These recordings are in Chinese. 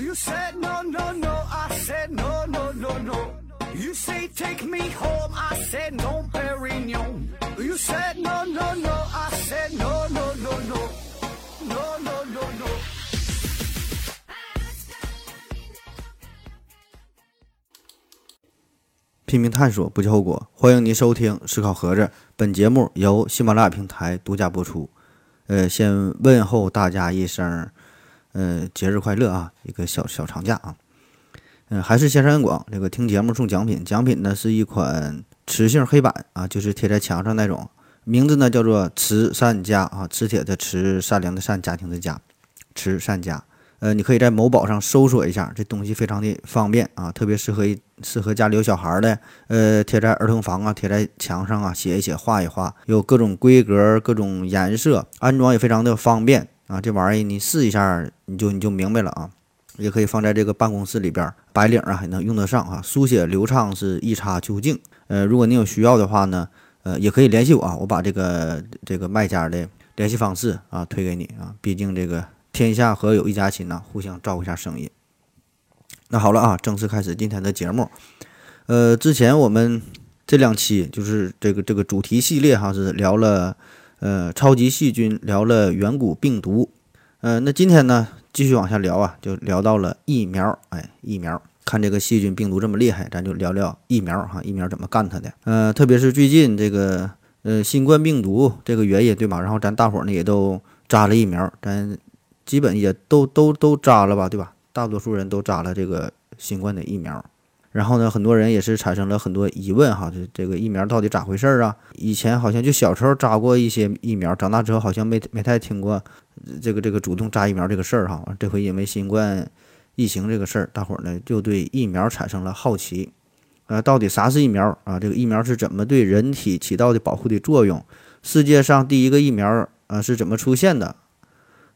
You said no, no, no. I said no, no, no, no. You say take me home. I said no, Perignon. You said no, no, no. I said no, no, no, no. No, no, no, no. 拼命探索，不计后果。欢迎您收听《思考盒子》，本节目由喜马拉雅平台独家播出。呃，先问候大家一声，呃，节日快乐啊！一个小小长假啊。嗯、还是先生广，这个听节目送奖品，奖品呢是一款磁性黑板啊，就是贴在墙上那种，名字呢叫做慈善家啊，磁铁的磁，善良的善，家庭的家，慈善家。呃，你可以在某宝上搜索一下，这东西非常的方便啊，特别适合一适合家里有小孩的，呃，贴在儿童房啊，贴在墙上啊，写一写，画一画，有各种规格、各种颜色，安装也非常的方便啊。这玩意儿你试一下，你就你就明白了啊。也可以放在这个办公室里边，白领啊还能用得上啊，书写流畅是一擦究竟。呃，如果你有需要的话呢，呃，也可以联系我啊，我把这个这个卖家的联系方式啊推给你啊，毕竟这个。天下何有一家亲呐，互相照顾一下生意。那好了啊，正式开始今天的节目。呃，之前我们这两期就是这个这个主题系列哈，是聊了呃超级细菌，聊了远古病毒。呃，那今天呢，继续往下聊啊，就聊到了疫苗。哎，疫苗，看这个细菌病毒这么厉害，咱就聊聊疫苗哈，疫苗怎么干它的？呃，特别是最近这个呃新冠病毒这个原因对吧？然后咱大伙呢也都扎了疫苗，咱。基本也都都都扎了吧，对吧？大多数人都扎了这个新冠的疫苗，然后呢，很多人也是产生了很多疑问哈，这这个疫苗到底咋回事儿啊？以前好像就小时候扎过一些疫苗，长大之后好像没没太听过这个这个主动扎疫苗这个事儿哈。这回因为新冠疫情这个事儿，大伙儿呢就对疫苗产生了好奇，呃，到底啥是疫苗啊？这个疫苗是怎么对人体起到的保护的作用？世界上第一个疫苗啊是怎么出现的？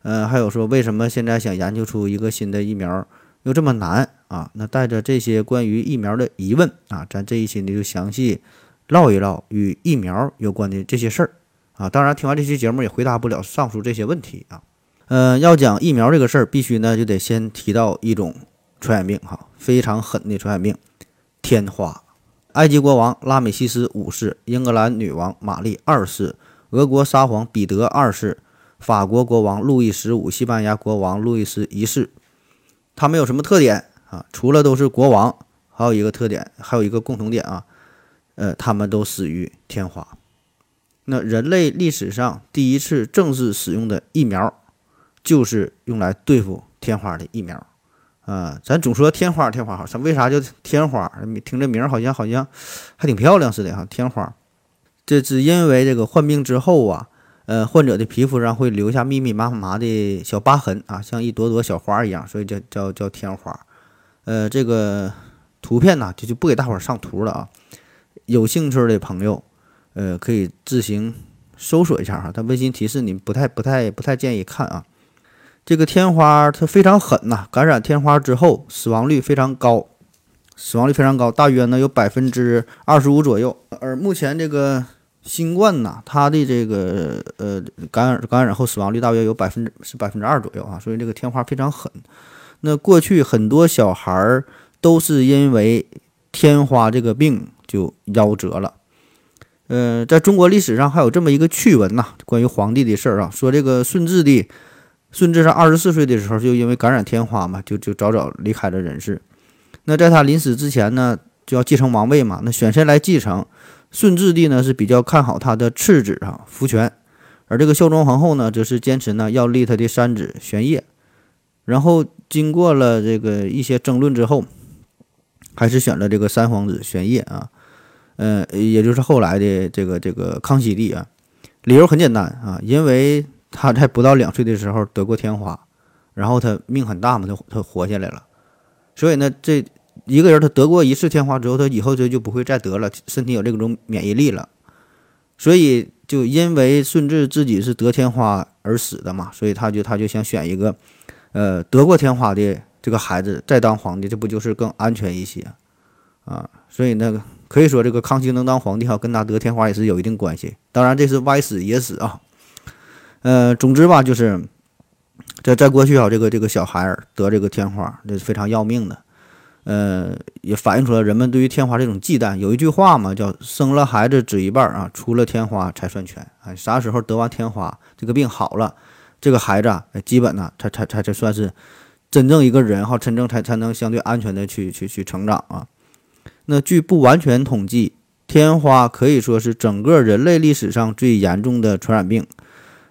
嗯，还有说为什么现在想研究出一个新的疫苗又这么难啊？那带着这些关于疫苗的疑问啊，咱这一期呢就详细唠一唠与疫苗有关的这些事儿啊。当然，听完这期节目也回答不了上述这些问题啊。嗯，要讲疫苗这个事儿，必须呢就得先提到一种传染病哈，非常狠的传染病——天花。埃及国王拉美西斯五世、英格兰女王玛丽二世、俄国沙皇彼得二世。法国国王路易十五、西班牙国王路易十一世，他们有什么特点啊？除了都是国王，还有一个特点，还有一个共同点啊，呃，他们都死于天花。那人类历史上第一次正式使用的疫苗，就是用来对付天花的疫苗啊。咱总说天花，天花好，咱为啥叫天花？听这名好像好像还挺漂亮似的哈。天花，这是因为这个患病之后啊。呃，患者的皮肤上会留下密密麻麻的小疤痕啊，像一朵朵小花一样，所以叫叫叫天花。呃，这个图片呢，就就不给大伙儿上图了啊。有兴趣的朋友，呃，可以自行搜索一下哈。它温馨提示你不太不太不太建议看啊。这个天花它非常狠呐，感染天花之后死亡率非常高，死亡率非常高，大约呢有百分之二十五左右。而目前这个。新冠呐，它的这个呃感染感染后死亡率大约有百分之是百分之二左右啊，所以这个天花非常狠。那过去很多小孩儿都是因为天花这个病就夭折了。呃，在中国历史上还有这么一个趣闻呐，关于皇帝的事儿啊，说这个顺治帝顺治上二十四岁的时候就因为感染天花嘛，就就早早离开了人世。那在他临死之前呢，就要继承王位嘛，那选谁来继承？顺治帝呢是比较看好他的次子啊福全，而这个孝庄皇后呢则是坚持呢要立他的三子玄烨，然后经过了这个一些争论之后，还是选了这个三皇子玄烨啊，呃，也就是后来的这个这个康熙帝啊，理由很简单啊，因为他在不到两岁的时候得过天花，然后他命很大嘛，他他活下来了，所以呢这。一个人他得过一次天花之后，他以后就就不会再得了，身体有这种免疫力了。所以就因为顺治自己是得天花而死的嘛，所以他就他就想选一个，呃，得过天花的这个孩子再当皇帝，这不就是更安全一些啊？所以那个可以说这个康熙能当皇帝哈，跟他得天花也是有一定关系。当然这是歪死野死啊。呃，总之吧，就是在在过去啊，这个这个小孩得这个天花，这是非常要命的。呃，也反映出了人们对于天花这种忌惮。有一句话嘛，叫“生了孩子只一半啊，出了天花才算全”。哎，啥时候得完天花，这个病好了，这个孩子啊，哎基本呢，才才才才算是真正一个人哈，真正才才能相对安全的去去去成长啊。那据不完全统计，天花可以说是整个人类历史上最严重的传染病。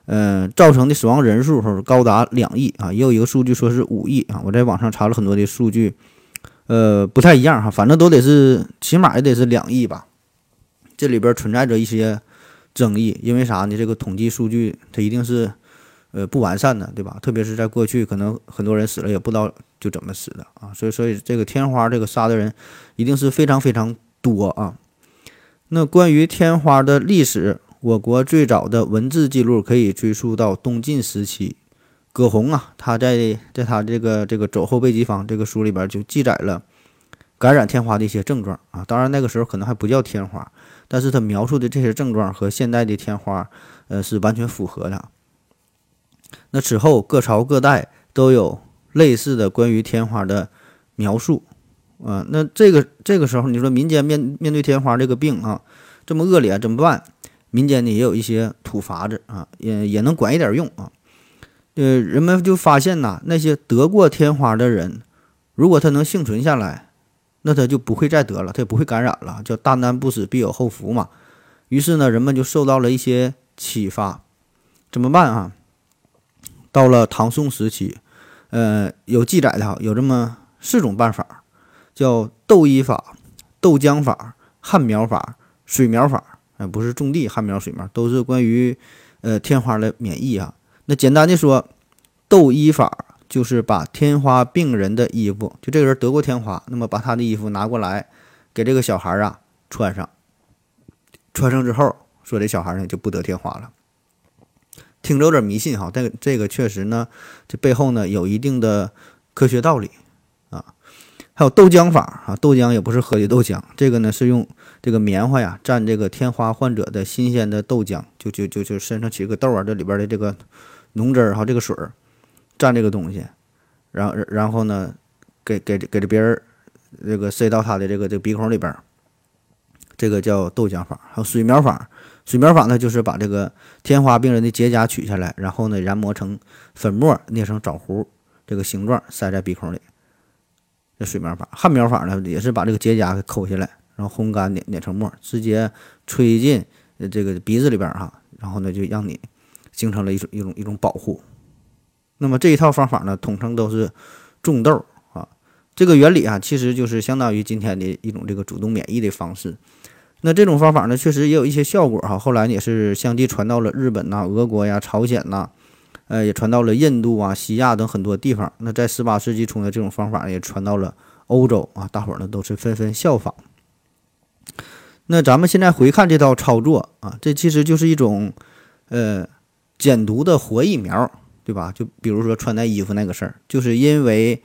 嗯，造成的死亡人数高达两亿啊，也有一个数据说是五亿啊。我在网上查了很多的数据。呃，不太一样哈，反正都得是，起码也得是两亿吧。这里边存在着一些争议，因为啥呢？这个统计数据它一定是呃不完善的，对吧？特别是在过去，可能很多人死了也不知道就怎么死的啊。所以，所以这个天花这个杀的人一定是非常非常多啊。那关于天花的历史，我国最早的文字记录可以追溯到东晋时期。葛洪啊，他在在他这个这个《走后备急方》这个书里边就记载了感染天花的一些症状啊。当然那个时候可能还不叫天花，但是他描述的这些症状和现代的天花，呃，是完全符合的。那此后各朝各代都有类似的关于天花的描述啊。那这个这个时候，你说民间面面对天花这个病啊，这么恶劣怎么办？民间呢也有一些土法子啊，也也能管一点用啊。呃，人们就发现呐，那些得过天花的人，如果他能幸存下来，那他就不会再得了，他也不会感染了，叫大难不死必有后福嘛。于是呢，人们就受到了一些启发，怎么办啊？到了唐宋时期，呃，有记载的哈，有这么四种办法，叫豆医法、豆浆法、旱苗法、水苗法。哎，不是种地旱苗水苗，都是关于呃天花的免疫啊。那简单的说，斗衣法就是把天花病人的衣服，就这个人得过天花，那么把他的衣服拿过来，给这个小孩啊穿上，穿上之后，说这小孩呢就不得天花了。听着有点迷信哈，但这个确实呢，这背后呢有一定的科学道理。还有豆浆法啊，豆浆也不是喝的豆浆，这个呢是用这个棉花呀蘸这个天花患者的新鲜的豆浆，就就就就身上起个痘啊，这里边的这个。浓汁儿哈，这个水儿蘸这个东西，然后然后呢，给给给这别人这个塞到他的这个这个鼻孔里边，这个叫豆浆法。还有水苗法，水苗法呢就是把这个天花病人的结痂取下来，然后呢研磨成粉末，捏成枣核这个形状，塞在鼻孔里。这水苗法，旱苗法呢也是把这个结痂给抠下来，然后烘干碾碾成沫，直接吹进这个鼻子里边儿哈，然后呢就让你。形成了一种一种一种保护，那么这一套方法呢，统称都是种豆啊。这个原理啊，其实就是相当于今天的一种这个主动免疫的方式。那这种方法呢，确实也有一些效果哈。后来也是相继传到了日本呐、俄国呀、朝鲜呐，呃，也传到了印度啊、西亚等很多地方。那在十八世纪初的，这种方法也传到了欧洲啊，大伙儿呢都是纷纷效仿。那咱们现在回看这套操作啊，这其实就是一种呃。减毒的活疫苗，对吧？就比如说穿戴衣服那个事儿，就是因为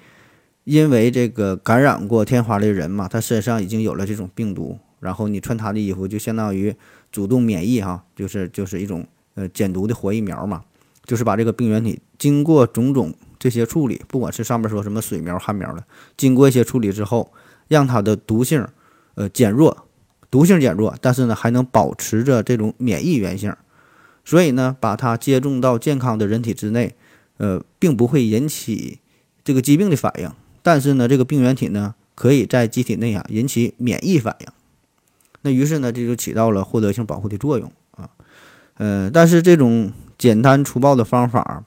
因为这个感染过天花的人嘛，他身上已经有了这种病毒，然后你穿他的衣服，就相当于主动免疫哈，就是就是一种呃减毒的活疫苗嘛，就是把这个病原体经过种种这些处理，不管是上面说什么水苗、旱苗的，经过一些处理之后，让它的毒性呃减弱，毒性减弱，但是呢还能保持着这种免疫原性。所以呢，把它接种到健康的人体之内，呃，并不会引起这个疾病的反应。但是呢，这个病原体呢，可以在机体内啊引起免疫反应。那于是呢，这就起到了获得性保护的作用啊。呃，但是这种简单粗暴的方法，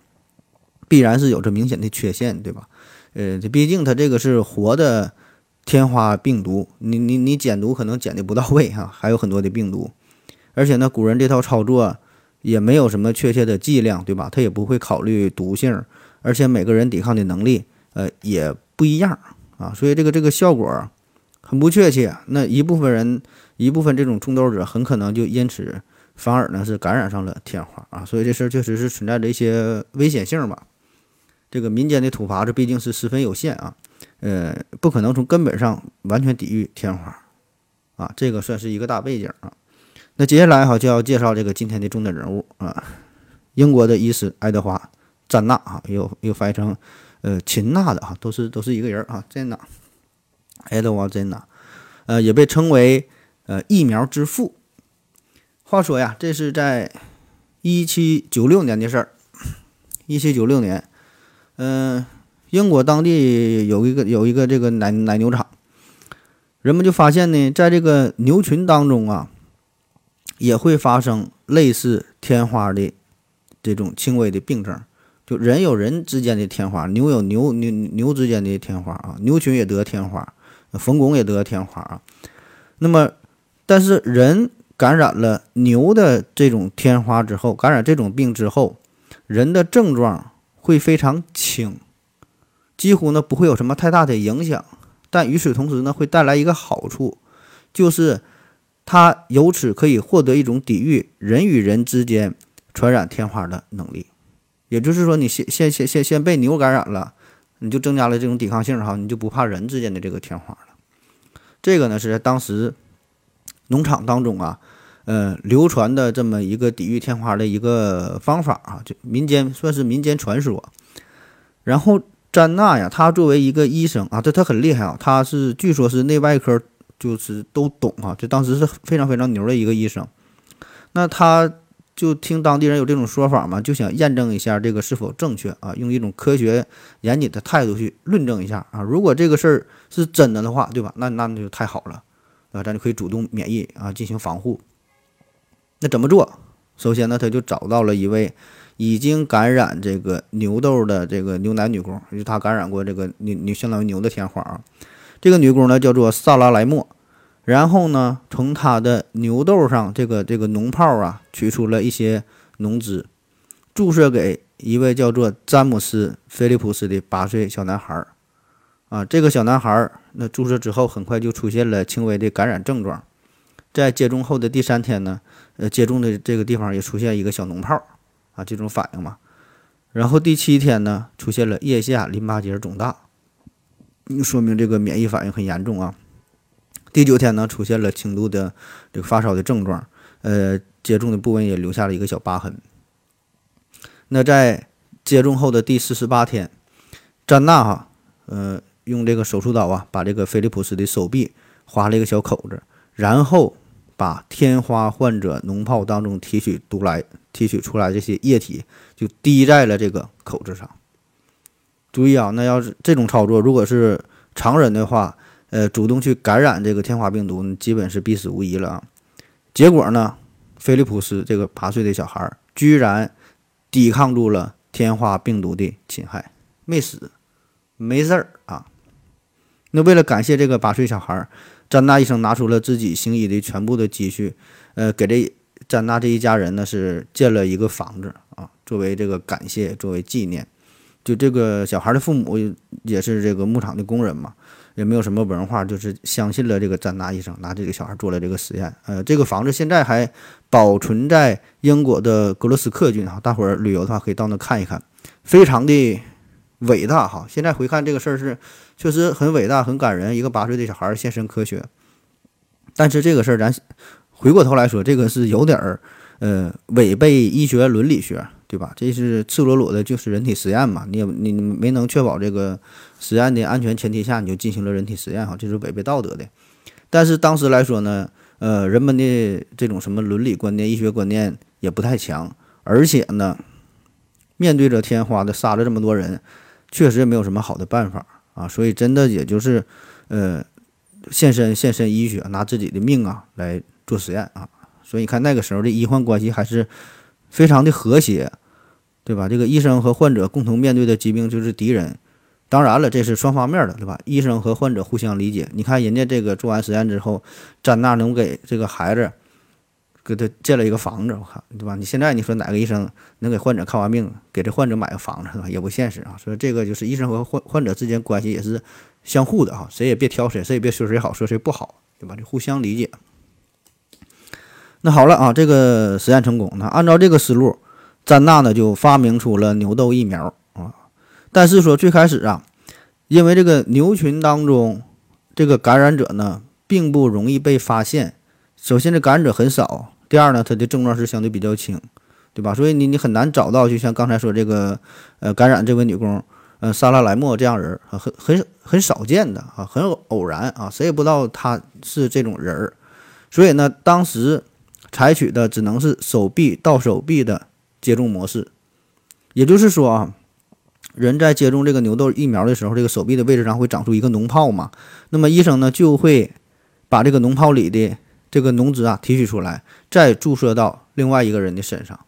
必然是有着明显的缺陷，对吧？呃，这毕竟它这个是活的天花病毒，你你你减毒可能减的不到位哈，还有很多的病毒。而且呢，古人这套操作。也没有什么确切的剂量，对吧？他也不会考虑毒性，而且每个人抵抗的能力，呃，也不一样啊，所以这个这个效果很不确切。那一部分人，一部分这种种痘者，很可能就因此反而呢是感染上了天花啊，所以这事儿确实是存在着一些危险性吧。这个民间的土法子毕竟是十分有限啊，呃，不可能从根本上完全抵御天花啊，这个算是一个大背景啊。那接下来哈就要介绍这个今天的重点人物啊，英国的医师爱德华詹娜啊，又又翻译成呃秦娜的啊，都是都是一个人啊，詹娜爱德华詹娜，呃，也被称为呃疫苗之父。话说呀，这是在一七九六年的事儿。一七九六年，嗯，英国当地有一个有一个这个奶奶牛场，人们就发现呢，在这个牛群当中啊，也会发生类似天花的这种轻微的病症，就人有人之间的天花，牛有牛牛牛之间的天花啊，牛群也得天花，冯巩也得天花啊。那么，但是人。感染了牛的这种天花之后，感染这种病之后，人的症状会非常轻，几乎呢不会有什么太大的影响。但与此同时呢，会带来一个好处，就是它由此可以获得一种抵御人与人之间传染天花的能力。也就是说，你先先先先先被牛感染了，你就增加了这种抵抗性哈，你就不怕人之间的这个天花了。这个呢是在当时农场当中啊。呃，流传的这么一个抵御天花的一个方法啊，就民间算是民间传说。然后詹娜呀，他作为一个医生啊，这他很厉害啊，他是据说是内外科就是都懂啊，就当时是非常非常牛的一个医生。那他就听当地人有这种说法嘛，就想验证一下这个是否正确啊，用一种科学严谨的态度去论证一下啊。如果这个事儿是真的的话，对吧？那那那就太好了啊，咱就可以主动免疫啊，进行防护。那怎么做？首先呢，他就找到了一位已经感染这个牛痘的这个牛奶女工，就他感染过这个牛牛相当于牛的天花啊。这个女工呢叫做萨拉莱莫，然后呢从她的牛痘上这个这个脓泡啊取出了一些脓汁，注射给一位叫做詹姆斯·菲利普斯的八岁小男孩儿啊。这个小男孩儿那注射之后很快就出现了轻微的感染症状，在接种后的第三天呢。呃，接种的这个地方也出现一个小脓泡，啊，这种反应嘛。然后第七天呢，出现了腋下淋巴结肿大，说明这个免疫反应很严重啊。第九天呢，出现了轻度的这个发烧的症状，呃，接种的部位也留下了一个小疤痕。那在接种后的第四十八天，詹娜哈，呃，用这个手术刀啊，把这个菲利普斯的手臂划了一个小口子，然后。把天花患者脓泡当中提取出来、提取出来这些液体，就滴在了这个口子上。注意啊，那要是这种操作，如果是常人的话，呃，主动去感染这个天花病毒，基本是必死无疑了啊。结果呢，菲利普斯这个八岁的小孩居然抵抗住了天花病毒的侵害，没死，没事儿啊。那为了感谢这个八岁小孩。詹娜医生拿出了自己行医的全部的积蓄，呃，给这詹娜这一家人呢是建了一个房子啊，作为这个感谢，作为纪念。就这个小孩的父母也是这个牧场的工人嘛，也没有什么文化，就是相信了这个詹娜医生，拿这个小孩做了这个实验。呃，这个房子现在还保存在英国的格罗斯克郡哈，大伙儿旅游的话可以到那看一看，非常的伟大哈。现在回看这个事儿是。确实很伟大，很感人。一个八岁的小孩儿献身科学，但是这个事儿咱回过头来说，这个是有点儿呃违背医学伦理学，对吧？这是赤裸裸的，就是人体实验嘛。你也你没能确保这个实验的安全前提下，你就进行了人体实验哈，这是违背道德的。但是当时来说呢，呃，人们的这种什么伦理观念、医学观念也不太强，而且呢，面对着天花的杀了这么多人，确实也没有什么好的办法。啊，所以真的也就是，呃，献身献身医学，拿自己的命啊来做实验啊。所以你看那个时候的医患关系还是非常的和谐，对吧？这个医生和患者共同面对的疾病就是敌人。当然了，这是双方面的，对吧？医生和患者互相理解。你看人家这个做完实验之后，詹娜能给这个孩子。给他建了一个房子，我看对吧？你现在你说哪个医生能给患者看完病，给这患者买个房子，也不现实啊。所以这个就是医生和患患者之间关系也是相互的哈，谁也别挑谁，谁也别说谁好，说谁不好，对吧？就互相理解。那好了啊，这个实验成功。那按照这个思路，詹娜呢就发明出了牛痘疫苗啊。但是说最开始啊，因为这个牛群当中这个感染者呢，并不容易被发现。首先，这感染者很少；第二呢，它的症状是相对比较轻，对吧？所以你你很难找到，就像刚才说这个呃感染这位女工，呃萨拉莱莫这样人，很很很少见的啊，很偶然啊，谁也不知道他是这种人儿。所以呢，当时采取的只能是手臂到手臂的接种模式，也就是说啊。人在接种这个牛痘疫苗的时候，这个手臂的位置上会长出一个脓泡嘛？那么医生呢就会把这个脓泡里的这个脓汁啊提取出来，再注射到另外一个人的身上。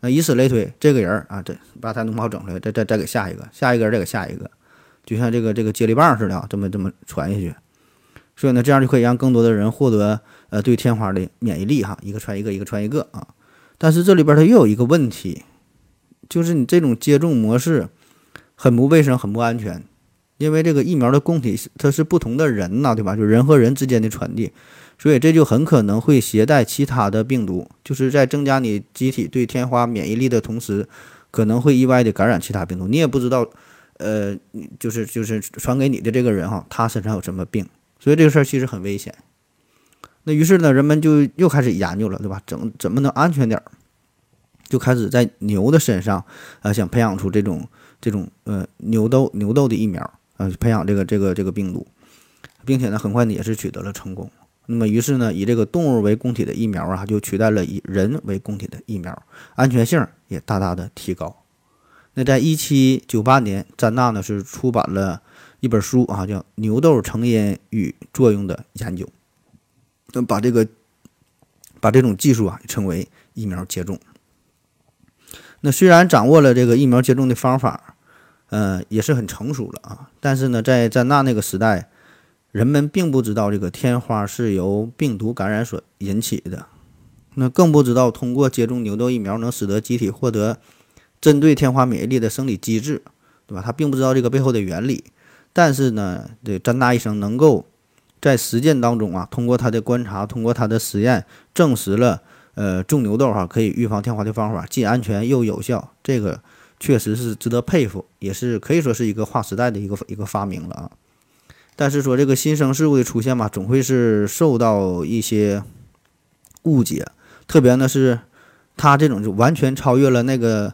那以此类推，这个人啊，这把他脓泡整出来，再再再给下一个，下一个再给下一个，就像这个这个接力棒似的啊，这么这么传下去。所以呢，这样就可以让更多的人获得呃对天花的免疫力哈，一个传一个，一个传一个啊。但是这里边它又有一个问题，就是你这种接种模式。很不卫生，很不安全，因为这个疫苗的供体它是不同的人呐，对吧？就人和人之间的传递，所以这就很可能会携带其他的病毒，就是在增加你机体对天花免疫力的同时，可能会意外的感染其他病毒，你也不知道，呃，就是就是传给你的这个人哈，他身上有什么病，所以这个事儿其实很危险。那于是呢，人们就又开始研究了，对吧？怎怎么能安全点儿？就开始在牛的身上，啊，想培养出这种。这种呃牛痘牛痘的疫苗啊，培养这个这个这个病毒，并且呢，很快呢也是取得了成功。那么于是呢，以这个动物为供体的疫苗啊，就取代了以人为供体的疫苗，安全性也大大的提高。那在一七九八年，詹纳呢是出版了一本书啊，叫《牛痘成因与作用的研究》，那把这个把这种技术啊称为疫苗接种。那虽然掌握了这个疫苗接种的方法。呃，也是很成熟了啊，但是呢，在詹纳那个时代，人们并不知道这个天花是由病毒感染所引起的，那更不知道通过接种牛痘疫苗能使得机体获得针对天花免疫力的生理机制，对吧？他并不知道这个背后的原理，但是呢，这詹纳医生能够在实践当中啊，通过他的观察，通过他的实验，证实了呃种牛痘哈可以预防天花的方法既安全又有效，这个。确实是值得佩服，也是可以说是一个划时代的一个一个发明了啊。但是说这个新生事物的出现嘛，总会是受到一些误解，特别呢是他这种就完全超越了那个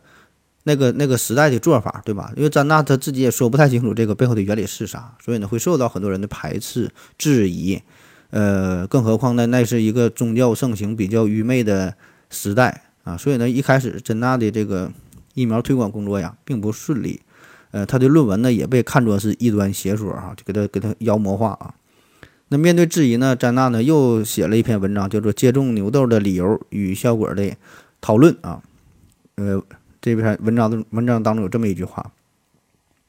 那个那个时代的做法，对吧？因为詹纳他自己也说不太清楚这个背后的原理是啥，所以呢会受到很多人的排斥质疑。呃，更何况呢，那是一个宗教盛行、比较愚昧的时代啊，所以呢一开始詹纳的这个。疫苗推广工作呀，并不顺利，呃，他的论文呢也被看作是异端邪说啊，就给他给他妖魔化啊。那面对质疑呢，詹纳呢又写了一篇文章，叫做《接种牛痘的理由与效果的讨论》啊。呃，这篇文章的文章当中有这么一句话，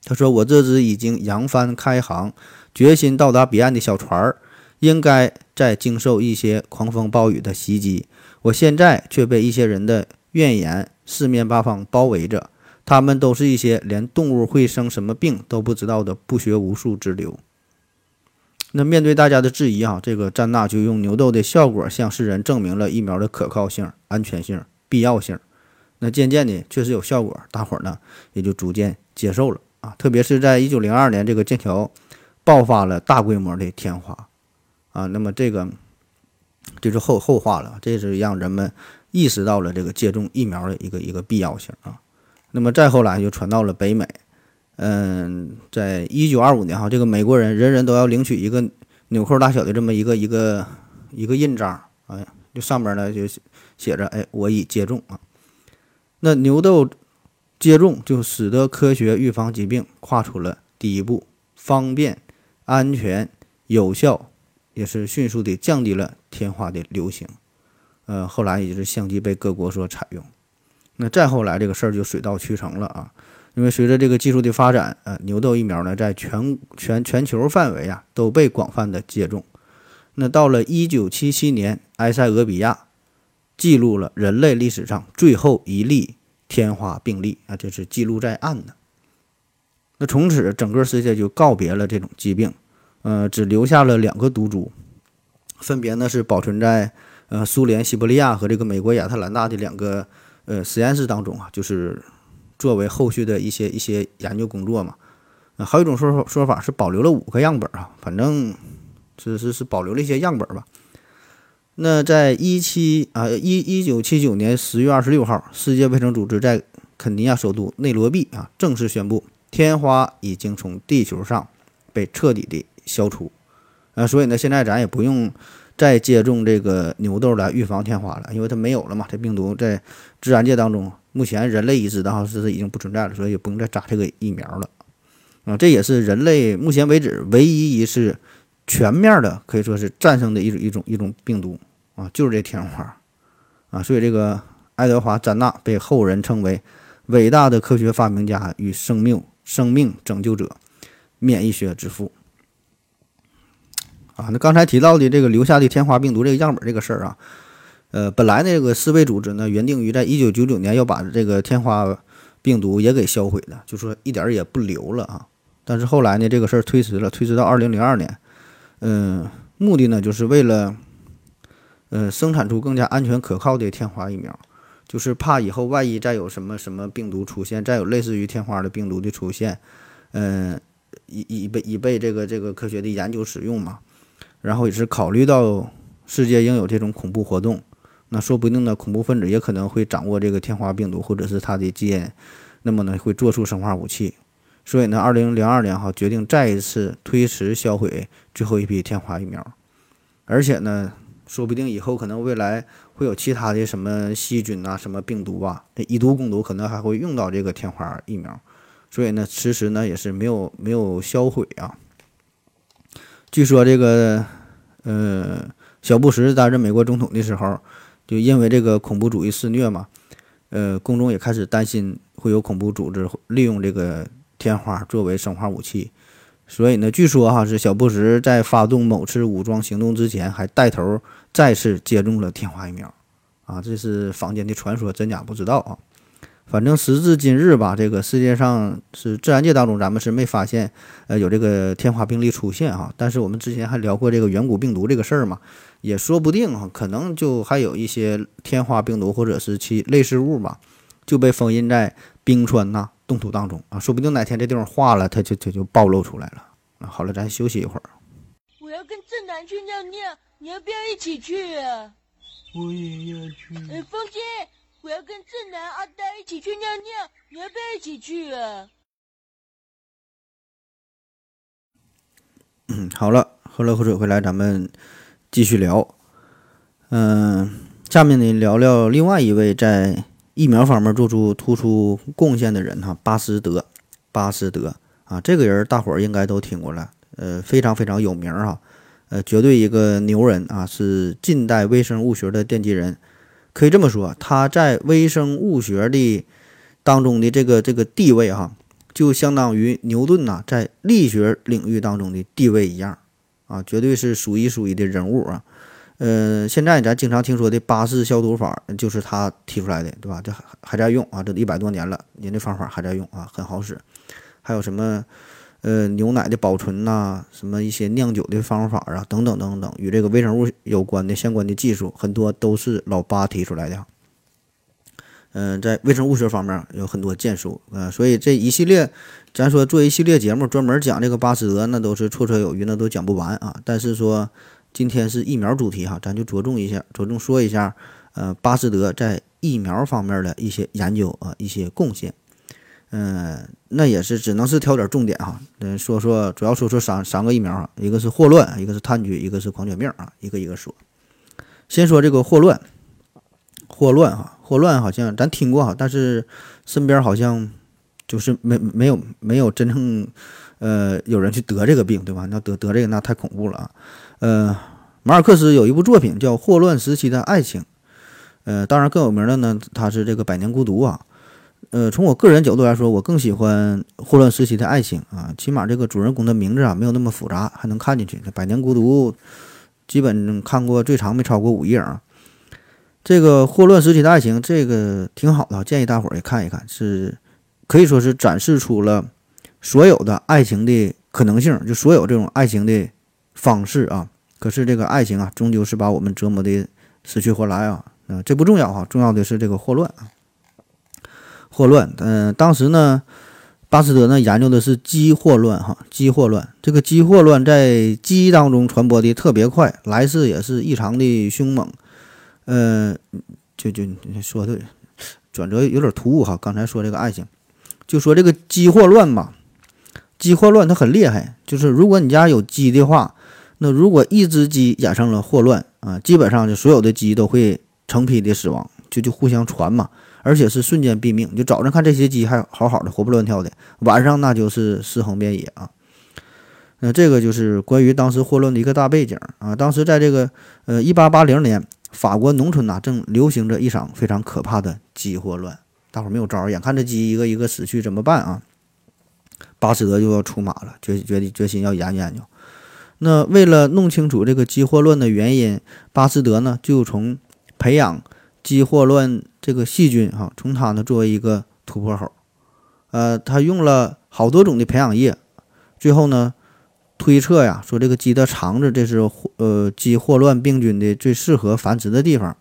他说：“我这只已经扬帆开航、决心到达彼岸的小船儿，应该在经受一些狂风暴雨的袭击，我现在却被一些人的怨言。”四面八方包围着，他们都是一些连动物会生什么病都不知道的不学无术之流。那面对大家的质疑啊，这个詹纳就用牛痘的效果向世人证明了疫苗的可靠性、安全性、必要性。那渐渐的确实有效果，大伙儿呢也就逐渐接受了啊。特别是在一九零二年，这个剑桥爆发了大规模的天花啊，那么这个就是后后话了，这是让人们。意识到了这个接种疫苗的一个一个必要性啊，那么再后来就传到了北美，嗯，在一九二五年哈，这个美国人人人都要领取一个纽扣大小的这么一个一个一个印章啊，就上面呢就写着哎，我已接种啊。那牛痘接种就使得科学预防疾病跨出了第一步，方便、安全、有效，也是迅速的降低了天花的流行。呃，后来也就是相继被各国所采用，那再后来这个事儿就水到渠成了啊，因为随着这个技术的发展，呃，牛痘疫苗呢在全全全球范围啊都被广泛的接种。那到了一九七七年，埃塞俄比亚记录了人类历史上最后一例天花病例啊，这是记录在案的。那从此整个世界就告别了这种疾病，呃，只留下了两个毒株，分别呢是保存在。呃，苏联西伯利亚和这个美国亚特兰大的两个呃实验室当中啊，就是作为后续的一些一些研究工作嘛。啊，还有一种说说法是保留了五个样本啊，反正只是是保留了一些样本吧。那在一七啊一一九七九年十月二十六号，世界卫生组织在肯尼亚首都内罗毕啊正式宣布，天花已经从地球上被彻底的消除。啊，所以呢，现在咱也不用再接种这个牛痘来预防天花了，因为它没有了嘛。这病毒在自然界当中，目前人类已知的哈是已经不存在了，所以也不用再扎这个疫苗了。啊，这也是人类目前为止唯一一次全面的可以说是战胜的一种一种一种病毒啊，就是这天花啊。所以这个爱德华·詹纳被后人称为伟大的科学发明家与生命生命拯救者，免疫学之父。啊，那刚才提到的这个留下的天花病毒这个样本这个事儿啊，呃，本来那个世卫组织呢原定于在一九九九年要把这个天花病毒也给销毁的，就说一点儿也不留了啊。但是后来呢这个事儿推迟了，推迟到二零零二年。嗯，目的呢就是为了，呃，生产出更加安全可靠的天花疫苗，就是怕以后万一再有什么什么病毒出现，再有类似于天花的病毒的出现，嗯，以以被以被这个这个科学的研究使用嘛。然后也是考虑到世界应有这种恐怖活动，那说不定呢，恐怖分子也可能会掌握这个天花病毒或者是它的基因，那么呢会做出生化武器。所以呢，二零零二年哈决定再一次推迟销毁最后一批天花疫苗，而且呢，说不定以后可能未来会有其他的什么细菌啊、什么病毒啊，这以毒攻毒可能还会用到这个天花疫苗，所以呢，迟迟呢也是没有没有销毁啊。据说这个，呃，小布什担任美国总统的时候，就因为这个恐怖主义肆虐嘛，呃，公众也开始担心会有恐怖组织利用这个天花作为生化武器，所以呢，据说哈是小布什在发动某次武装行动之前，还带头再次接种了天花疫苗，啊，这是坊间的传说，真假不知道啊。反正时至今日吧，这个世界上是自然界当中，咱们是没发现，呃，有这个天花病例出现哈。但是我们之前还聊过这个远古病毒这个事儿嘛，也说不定哈，可能就还有一些天花病毒或者是其类似物吧，就被封印在冰川呐、冻土当中啊。说不定哪天这地方化了，它就它就暴露出来了。那好了，咱休息一会儿。我要跟正南去尿尿，你要不要一起去啊？我也要去。呃，风姐。我要跟正南、阿呆一起去尿尿，你要不要一起去啊？嗯，好了，喝了口水回来，咱们继续聊。嗯，下面呢聊聊另外一位在疫苗方面做出突出贡献的人哈，巴斯德。巴斯德啊，这个人大伙儿应该都听过了，呃，非常非常有名哈，呃，绝对一个牛人啊，是近代微生物学的奠基人。可以这么说，他在微生物学的当中的这个这个地位哈，就相当于牛顿呐在力学领域当中的地位一样啊，绝对是数一数一的人物啊。呃，现在咱经常听说的巴氏消毒法就是他提出来的，对吧？这还还在用啊，这一百多年了，人的方法还在用啊，很好使。还有什么？呃，牛奶的保存呐，什么一些酿酒的方法啊，等等等等，与这个微生物有关的相关的技术，很多都是老八提出来的。嗯，在微生物学方面有很多建树，呃，所以这一系列，咱说做一系列节目专门讲这个巴斯德，那都是绰绰有余，那都讲不完啊。但是说今天是疫苗主题哈，咱就着重一下，着重说一下，呃，巴斯德在疫苗方面的一些研究啊，一些贡献。嗯，那也是只能是挑点重点哈。嗯，说说主要说说三三个疫苗啊，一个是霍乱，一个是炭疽，一个是狂犬病啊，一个一个说。先说这个霍乱，霍乱哈，霍乱好像咱听过哈，但是身边好像就是没没有没有真正呃有人去得这个病，对吧？那得得这个那太恐怖了啊。呃，马尔克斯有一部作品叫《霍乱时期的爱情》，呃，当然更有名的呢，他是这个《百年孤独》啊。呃，从我个人角度来说，我更喜欢霍乱时期的爱情啊，起码这个主人公的名字啊没有那么复杂，还能看进去。《百年孤独》基本看过最长没超过五页啊。这个霍乱时期的爱情，这个挺好的，建议大伙儿也看一看，是可以说是展示出了所有的爱情的可能性，就所有这种爱情的方式啊。可是这个爱情啊，终究是把我们折磨的死去活来啊。啊，这不重要哈，重要的是这个霍乱啊。霍乱，嗯，当时呢，巴斯德呢研究的是鸡霍乱哈，鸡霍乱这个鸡霍乱在鸡当中传播的特别快，来势也是异常的凶猛。呃，就就你说对，转折有点突兀哈。刚才说这个爱情，就说这个鸡霍乱嘛，鸡霍乱它很厉害，就是如果你家有鸡的话，那如果一只鸡染上了霍乱啊，基本上就所有的鸡都会成批的死亡，就就互相传嘛。而且是瞬间毙命，就早上看这些鸡还好好的活蹦乱跳的，晚上那就是尸横遍野啊。那这个就是关于当时霍乱的一个大背景啊。当时在这个呃一八八零年，法国农村呐正流行着一场非常可怕的鸡霍乱，大伙儿没有招儿，眼看着鸡一个一个死去，怎么办啊？巴斯德就要出马了，决决定决心要研究研究。那为了弄清楚这个鸡霍乱的原因，巴斯德呢就从培养鸡霍乱。这个细菌哈，从它呢作为一个突破口，呃，他用了好多种的培养液，最后呢推测呀，说这个鸡的肠子这是呃鸡霍乱病菌的最适合繁殖的地方，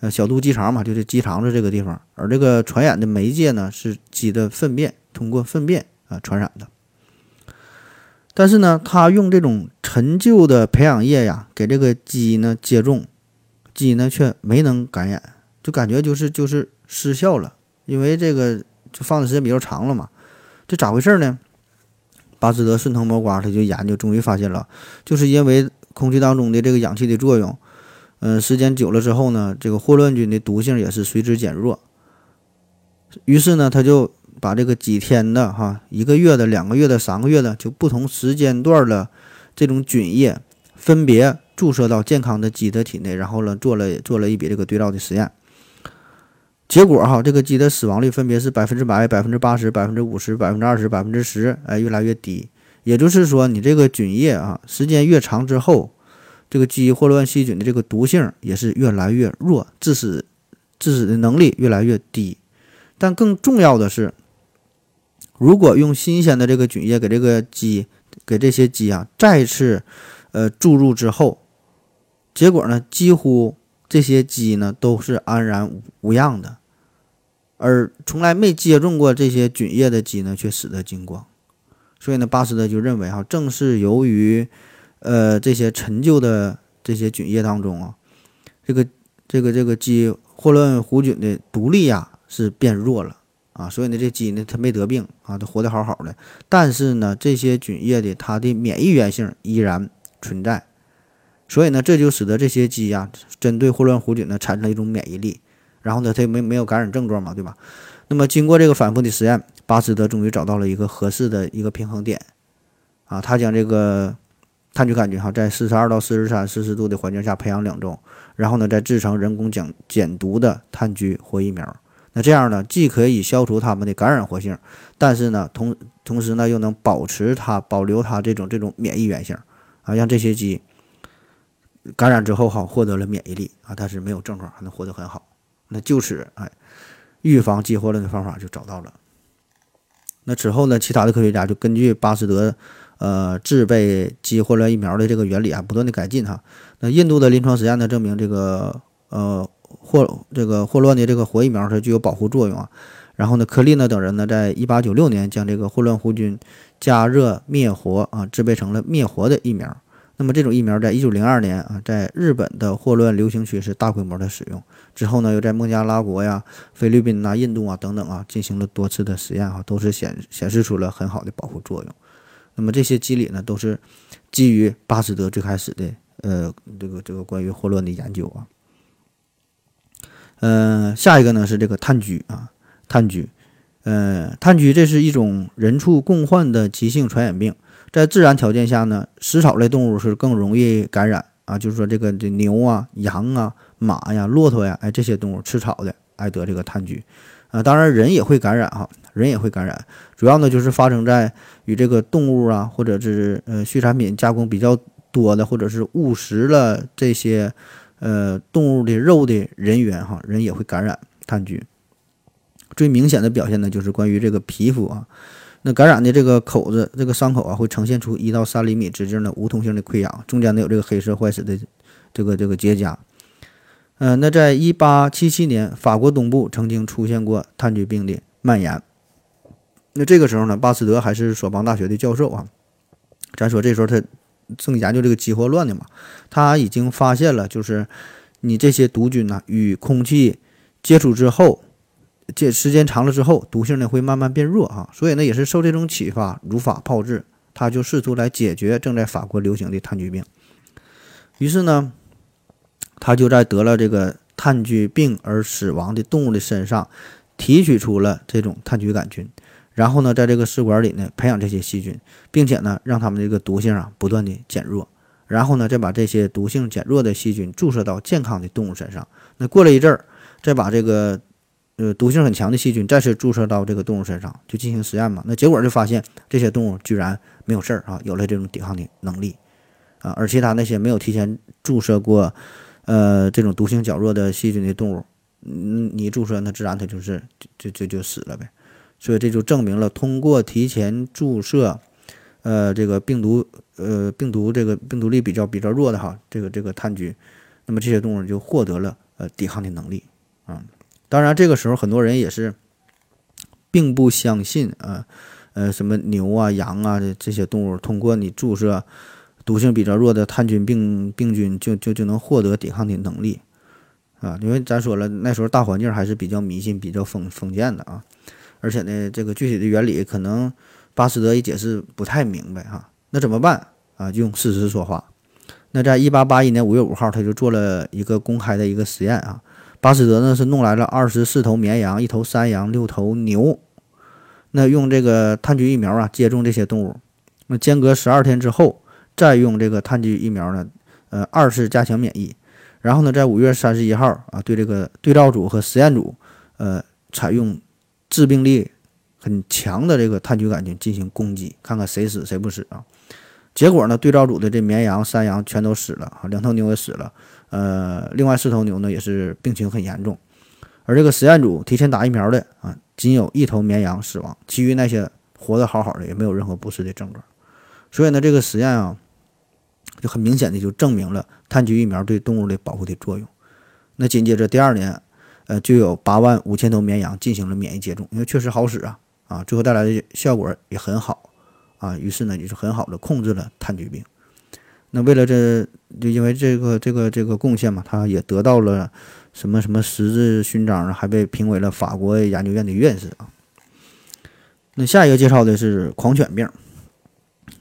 呃，小肚鸡肠嘛，就是鸡肠子这个地方，而这个传染的媒介呢是鸡的粪便，通过粪便啊传染的。但是呢，他用这种陈旧的培养液呀，给这个鸡呢接种，鸡呢却没能感染。就感觉就是就是失效了，因为这个就放的时间比较长了嘛，这咋回事呢？巴斯德顺藤摸瓜，他就研究，终于发现了，就是因为空气当中的这个氧气的作用，嗯，时间久了之后呢，这个霍乱菌的毒性也是随之减弱。于是呢，他就把这个几天的哈、一个月的、两个月的、三个月的，就不同时间段的这种菌液，分别注射到健康的鸡的体内，然后呢，做了做了一笔这个对照的实验。结果哈，这个鸡的死亡率分别是百分之百、百分之八十、百分之五十、百分之二十、百分之十，哎，越来越低。也就是说，你这个菌液啊，时间越长之后，这个鸡霍乱细菌的这个毒性也是越来越弱，致死致死的能力越来越低。但更重要的是，如果用新鲜的这个菌液给这个鸡、给这些鸡啊再次呃注入之后，结果呢，几乎这些鸡呢都是安然无无恙的。而从来没接种过这些菌液的鸡呢，却死得精光。所以呢，巴斯德就认为哈，正是由于，呃，这些陈旧的这些菌液当中啊，这个这个这个鸡霍乱弧菌的毒力呀是变弱了啊，所以呢，这鸡呢它没得病啊，它活得好好的。但是呢，这些菌液的它的免疫原性依然存在，所以呢，这就使得这些鸡呀，针对霍乱弧菌呢产生了一种免疫力。然后呢，它没没有感染症状嘛，对吧？那么经过这个反复的实验，巴斯德终于找到了一个合适的一个平衡点，啊，他将这个炭疽杆菌哈，在四十二到四十三摄氏度的环境下培养两周，然后呢，再制成人工减减毒的炭疽活疫苗。那这样呢，既可以消除它们的感染活性，但是呢，同同时呢，又能保持它保留它这种这种免疫原性，啊，让这些鸡感染之后哈，获得了免疫力啊，但是没有症状，还能活得很好。那就此，哎，预防鸡霍乱的方法就找到了。那之后呢，其他的科学家就根据巴斯德，呃，制备鸡霍乱疫苗的这个原理啊，不断的改进哈。那印度的临床实验呢，证明这个，呃，霍这个霍乱的这个活疫苗它具有保护作用啊。然后呢，科利呢等人呢，在一八九六年将这个霍乱弧菌加热灭活啊，制备成了灭活的疫苗。那么这种疫苗在一九零二年啊，在日本的霍乱流行区是大规模的使用。之后呢，又在孟加拉国呀、菲律宾呐、印度啊等等啊进行了多次的实验哈，都是显显示出了很好的保护作用。那么这些机理呢，都是基于巴斯德最开始的呃这个这个关于霍乱的研究啊。呃，下一个呢是这个炭疽啊，炭疽，呃，炭疽这是一种人畜共患的急性传染病。在自然条件下呢，食草类动物是更容易感染啊，就是说这个这牛啊、羊啊、马呀、骆驼呀，哎，这些动物吃草的爱得这个炭疽，啊，当然人也会感染哈，人也会感染，主要呢就是发生在与这个动物啊，或者是呃畜产品加工比较多的，或者是误食了这些呃动物的肉的人员哈，人也会感染炭疽。最明显的表现呢，就是关于这个皮肤啊。那感染的这个口子，这个伤口啊，会呈现出一到三厘米直径的无痛性的溃疡，中间呢有这个黑色坏死的这个这个结痂。嗯，那在一八七七年，法国东部曾经出现过炭疽病的蔓延。那这个时候呢，巴斯德还是索邦大学的教授啊。咱说这时候他正研究这个鸡霍乱的嘛，他已经发现了，就是你这些毒菌呢与空气接触之后，这时间长了之后，毒性呢会慢慢变弱啊。所以呢，也是受这种启发，如法炮制，他就试图来解决正在法国流行的炭疽病。于是呢，他就在得了这个炭疽病而死亡的动物的身上。提取出了这种炭疽杆菌，然后呢，在这个试管里呢培养这些细菌，并且呢，让它们这个毒性啊不断的减弱，然后呢，再把这些毒性减弱的细菌注射到健康的动物身上。那过了一阵儿，再把这个呃毒性很强的细菌再次注射到这个动物身上，就进行实验嘛。那结果就发现这些动物居然没有事儿啊，有了这种抵抗的能力啊，而其他那些没有提前注射过呃这种毒性较弱的细菌的动物。嗯，你注射那自然它就是就就就死了呗，所以这就证明了通过提前注射，呃，这个病毒呃病毒这个病毒力比较比较弱的哈，这个这个炭疽，那么这些动物就获得了呃抵抗的能力啊。当然这个时候很多人也是并不相信啊，呃什么牛啊羊啊这些动物通过你注射毒性比较弱的炭疽病病菌就就就能获得抵抗的能力。啊，因为咱说了，那时候大环境还是比较迷信、比较封封建的啊，而且呢，这个具体的原理可能巴斯德也解释不太明白哈。那怎么办啊？用事实说话。那在一八八一年五月五号，他就做了一个公开的一个实验啊。巴斯德呢是弄来了二十四头绵羊、一头山羊、六头牛，那用这个炭疽疫苗啊接种这些动物，那间隔十二天之后，再用这个炭疽疫苗呢，呃，二次加强免疫。然后呢，在五月三十一号啊，对这个对照组和实验组，呃，采用致病力很强的这个炭疽杆菌进行攻击，看看谁死谁不死啊？结果呢，对照组的这绵羊、山羊全都死了啊，两头牛也死了，呃，另外四头牛呢也是病情很严重，而这个实验组提前打疫苗的啊，仅有一头绵羊死亡，其余那些活得好好的，也没有任何不适的症状。所以呢，这个实验啊。就很明显的就证明了炭疽疫苗对动物的保护的作用。那紧接着第二年，呃，就有八万五千头绵羊进行了免疫接种，因为确实好使啊，啊，最后带来的效果也很好啊。于是呢，也是很好的控制了炭疽病。那为了这，就因为这个这个这个贡献嘛，他也得到了什么什么十字勋章，还被评为了法国研究院的院士啊。那下一个介绍的是狂犬病，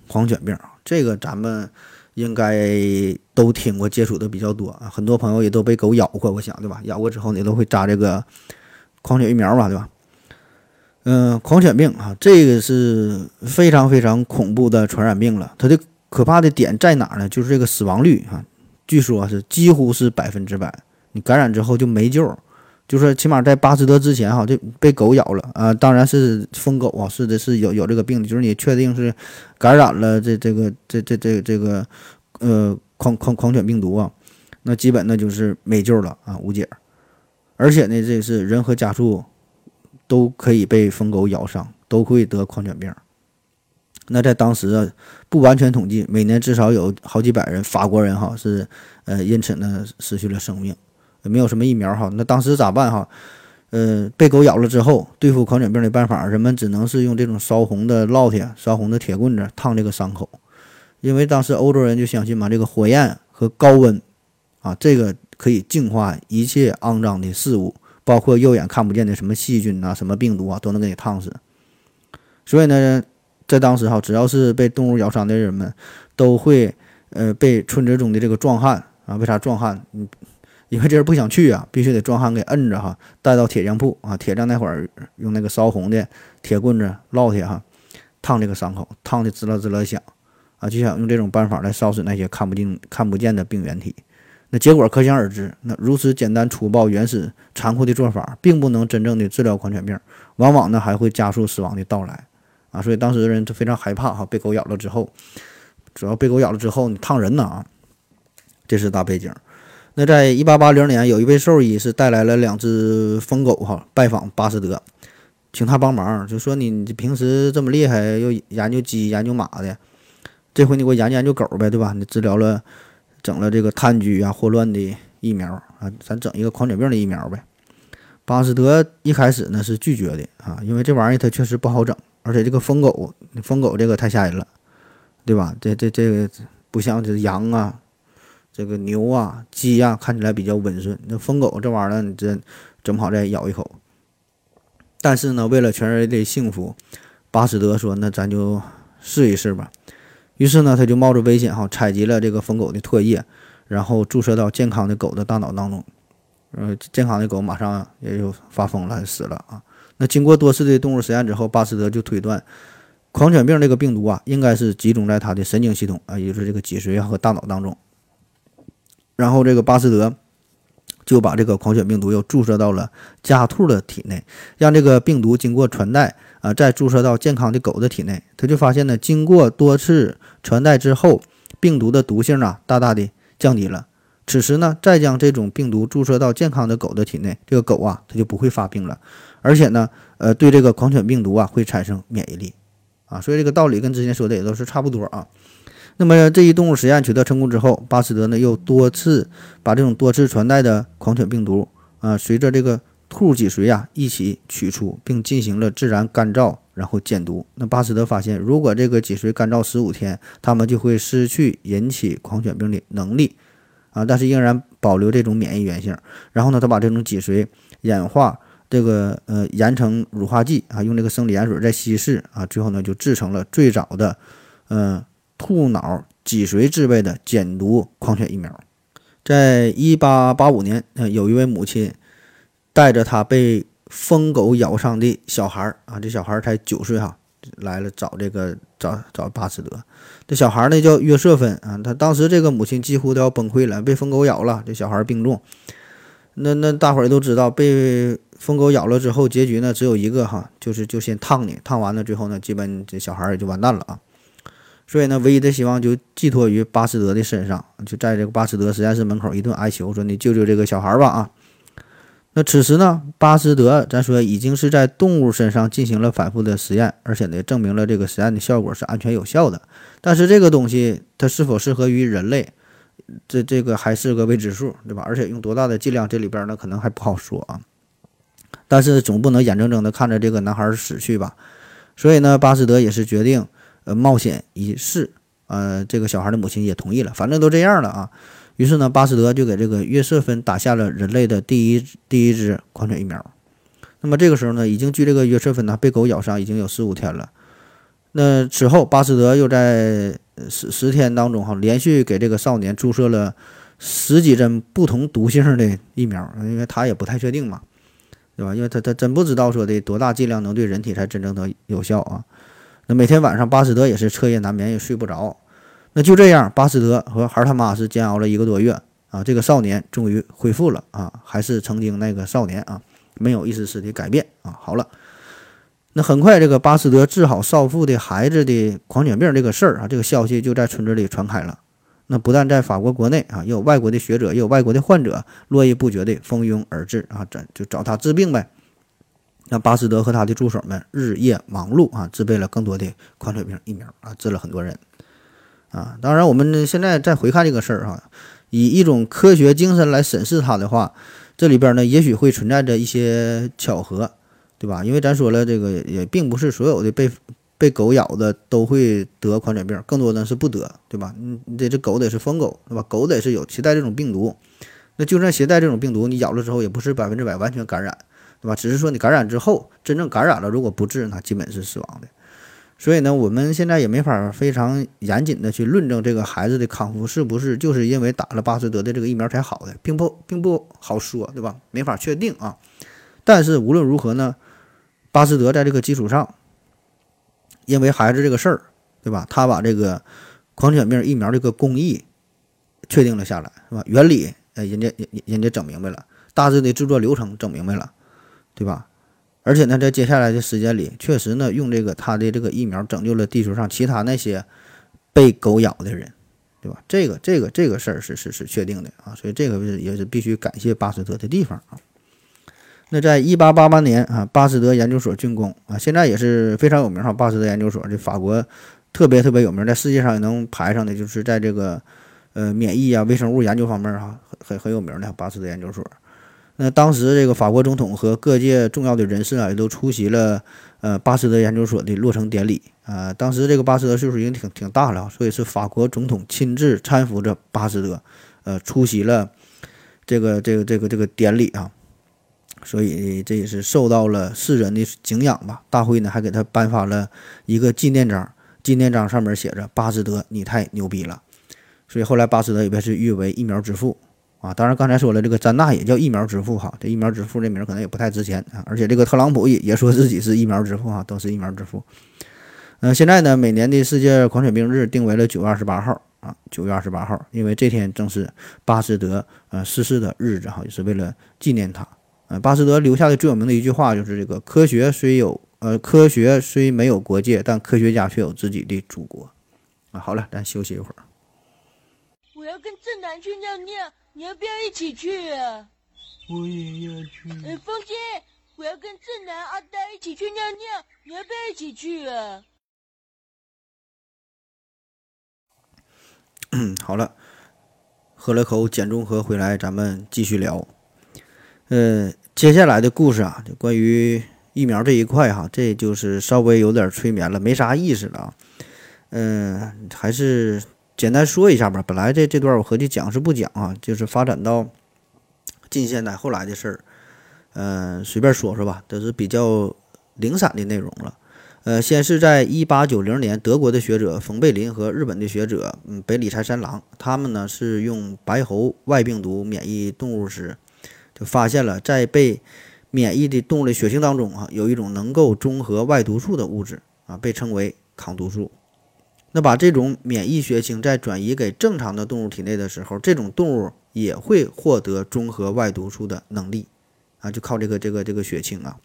狂犬病啊，这个咱们。应该都听过，接触的比较多啊，很多朋友也都被狗咬过，我想对吧？咬过之后你都会扎这个狂犬疫苗吧，对吧？嗯，狂犬病啊，这个是非常非常恐怖的传染病了。它的可怕的点在哪呢？就是这个死亡率啊，据说是几乎是百分之百，你感染之后就没救。就是起码在巴斯德之前哈，就被狗咬了啊，当然是疯狗啊，是的是有有这个病的，就是你确定是感染了这这个这这这这个呃狂狂狂犬病毒啊，那基本那就是没救了啊，无解。而且呢，这是人和家畜都可以被疯狗咬伤，都会得狂犬病。那在当时啊，不完全统计，每年至少有好几百人法国人哈是呃因此呢失去了生命。也没有什么疫苗哈，那当时咋办哈？呃，被狗咬了之后，对付狂犬病的办法，人们只能是用这种烧红的烙铁、烧红的铁棍子烫这个伤口，因为当时欧洲人就相信嘛，这个火焰和高温啊，这个可以净化一切肮脏的事物，包括肉眼看不见的什么细菌啊、什么病毒啊，都能给你烫死。所以呢，在当时哈，只要是被动物咬伤的人们，都会呃被村子中的这个壮汉啊，为啥壮汉？嗯。因为这人不想去啊，必须得壮汉给摁着哈，带到铁匠铺啊，铁匠那会儿用那个烧红的铁棍子烙铁哈，烫这个伤口，烫的滋啦滋啦响啊，就想用这种办法来烧死那些看不见看不见的病原体。那结果可想而知，那如此简单粗暴、原始、残酷的做法，并不能真正的治疗狂犬病，往往呢还会加速死亡的到来啊。所以当时的人都非常害怕哈，被狗咬了之后，主要被狗咬了之后你烫人呢啊，这是大背景。那在一八八零年，有一位兽医是带来了两只疯狗哈，拜访巴斯德，请他帮忙，就说你平时这么厉害，又研究鸡研究马的，这回你给我研究研究狗呗，对吧？你治疗了，整了这个炭疽啊、霍乱的疫苗啊，咱整一个狂犬病的疫苗呗。巴斯德一开始呢是拒绝的啊，因为这玩意儿它确实不好整而且这个疯狗，疯狗这个太吓人了，对吧？这这这个不像这羊啊，这个牛啊、鸡啊，看起来比较温顺。那疯狗这玩意儿，你这整不好再咬一口。但是呢，为了全人类的幸福，巴斯德说：“那咱就试一试吧。”于是呢，他就冒着危险哈，采集了这个疯狗的唾液，然后注射到健康的狗的大脑当中。呃，健康的狗马上也就发疯了，死了啊。那经过多次的动物实验之后，巴斯德就推断，狂犬病这个病毒啊，应该是集中在它的神经系统啊，也就是这个脊髓和大脑当中。然后这个巴斯德就把这个狂犬病毒又注射到了家兔的体内，让这个病毒经过传代啊，再注射到健康的狗的体内。他就发现呢，经过多次传代之后，病毒的毒性啊，大大的降低了。此时呢，再将这种病毒注射到健康的狗的体内，这个狗啊，它就不会发病了，而且呢，呃，对这个狂犬病毒啊会产生免疫力，啊，所以这个道理跟之前说的也都是差不多啊。那么这一动物实验取得成功之后，巴斯德呢又多次把这种多次传代的狂犬病毒啊，随着这个兔脊髓啊一起取出，并进行了自然干燥，然后减毒。那巴斯德发现，如果这个脊髓干燥十五天，它们就会失去引起狂犬病的能力。啊，但是仍然保留这种免疫原性。然后呢，他把这种脊髓演化这个呃研成乳化剂啊，用这个生理盐水再稀释啊，最后呢就制成了最早的呃兔脑脊髓制备的减毒狂犬疫苗。在一八八五年，呃，有一位母亲带着她被疯狗咬伤的小孩儿啊，这小孩儿才九岁哈。来了找这个找找巴斯德，这小孩呢叫约瑟芬啊，他当时这个母亲几乎都要崩溃了，被疯狗咬了，这小孩病重。那那大伙儿都知道，被疯狗咬了之后，结局呢只有一个哈，就是就先烫你，烫完了之后呢，基本这小孩也就完蛋了啊。所以呢，唯一的希望就寄托于巴斯德的身上，就在这个巴斯德实验室门口一顿哀求，说你救救这个小孩吧啊。那此时呢，巴斯德咱说已经是在动物身上进行了反复的实验，而且呢证明了这个实验的效果是安全有效的。但是这个东西它是否适合于人类，这这个还是个未知数，对吧？而且用多大的剂量，这里边呢可能还不好说啊。但是总不能眼睁睁的看着这个男孩死去吧？所以呢，巴斯德也是决定呃冒险一试，呃，这个小孩的母亲也同意了，反正都这样了啊。于是呢，巴斯德就给这个约瑟芬打下了人类的第一第一支狂犬疫苗。那么这个时候呢，已经距这个约瑟芬呢被狗咬伤已经有十五天了。那此后，巴斯德又在十十天当中哈，连续给这个少年注射了十几针不同毒性的疫苗，因为他也不太确定嘛，对吧？因为他他真不知道说的多大剂量能对人体才真正的有效啊。那每天晚上，巴斯德也是彻夜难眠，也睡不着。那就这样，巴斯德和孩他妈是煎熬了一个多月啊，这个少年终于恢复了啊，还是曾经那个少年啊，没有一丝丝的改变啊。好了，那很快这个巴斯德治好少妇的孩子的狂犬病这个事儿啊，这个消息就在村子里传开了。那不但在法国国内啊，也有外国的学者，也有外国的患者络绎不绝的蜂拥而至啊，这就找他治病呗。那巴斯德和他的助手们日夜忙碌啊，制备了更多的狂犬病疫苗啊，治了很多人。啊，当然，我们现在再回看这个事儿哈，以一种科学精神来审视它的话，这里边呢也许会存在着一些巧合，对吧？因为咱说了，这个也并不是所有的被被狗咬的都会得狂犬病，更多的是不得，对吧？你这这狗得是疯狗，对吧？狗得是有携带这种病毒，那就算携带这种病毒，你咬了之后也不是百分之百完全感染，对吧？只是说你感染之后真正感染了，如果不治，那基本是死亡的。所以呢，我们现在也没法非常严谨的去论证这个孩子的康复是不是就是因为打了巴斯德的这个疫苗才好的，并不并不好说，对吧？没法确定啊。但是无论如何呢，巴斯德在这个基础上，因为孩子这个事儿，对吧？他把这个狂犬病疫苗这个工艺确定了下来，是吧？原理，呃，人家人人家整明白了，大致的制作流程整明白了，对吧？而且呢，在接下来的时间里，确实呢，用这个他的这个疫苗拯救了地球上其他那些被狗咬的人，对吧？这个这个这个事儿是是是确定的啊，所以这个是也是必须感谢巴斯德的地方啊。那在一八八八年啊，巴斯德研究所竣工啊，现在也是非常有名哈。巴斯德研究所这法国特别特别有名，在世界上也能排上的，就是在这个呃免疫啊、微生物研究方面哈，很很有名的巴斯德研究所。那当时这个法国总统和各界重要的人士啊，也都出席了呃巴斯德研究所的落成典礼啊。当时这个巴斯德岁数已经挺挺大了，所以是法国总统亲自搀扶着巴斯德，呃，出席了这个这个这个这个典礼啊。所以这也是受到了世人的敬仰吧。大会呢还给他颁发了一个纪念章，纪念章上面写着“巴斯德，你太牛逼了”。所以后来巴斯德也被是誉为疫苗之父。啊，当然，刚才说了，这个詹纳也叫疫苗之父哈，这疫苗之父这名可能也不太值钱啊。而且这个特朗普也也说自己是疫苗之父哈，都是疫苗之父。嗯，现在呢，每年的世界狂犬病日定为了九月二十八号啊，九月二十八号，因为这天正是巴斯德呃逝世的日子哈，也是为了纪念他。呃，巴斯德留下的最有名的一句话就是这个：科学虽有呃，科学虽没有国界，但科学家却有自己的祖国。啊，好了，咱休息一会儿。我要跟正南去尿尿。你要不要一起去啊？我也要去。哎，风姐，我要跟正南、阿呆一起去尿尿，你要不要一起去啊？嗯，好了，喝了口碱中和回来，咱们继续聊。呃，接下来的故事啊，就关于疫苗这一块哈，这就是稍微有点催眠了，没啥意思了啊。嗯，还是。简单说一下吧，本来这这段我合计讲是不讲啊，就是发展到近现代后来的事儿，嗯，随便说说吧，都是比较零散的内容了。呃，先是在一八九零年，德国的学者冯贝林和日本的学者嗯北里柴三郎，他们呢是用白喉外病毒免疫动物时，就发现了在被免疫的动物的血清当中啊，有一种能够中和外毒素的物质啊，被称为抗毒素。那把这种免疫血清再转移给正常的动物体内的时候，这种动物也会获得中和外毒素的能力，啊，就靠这个这个这个血清啊。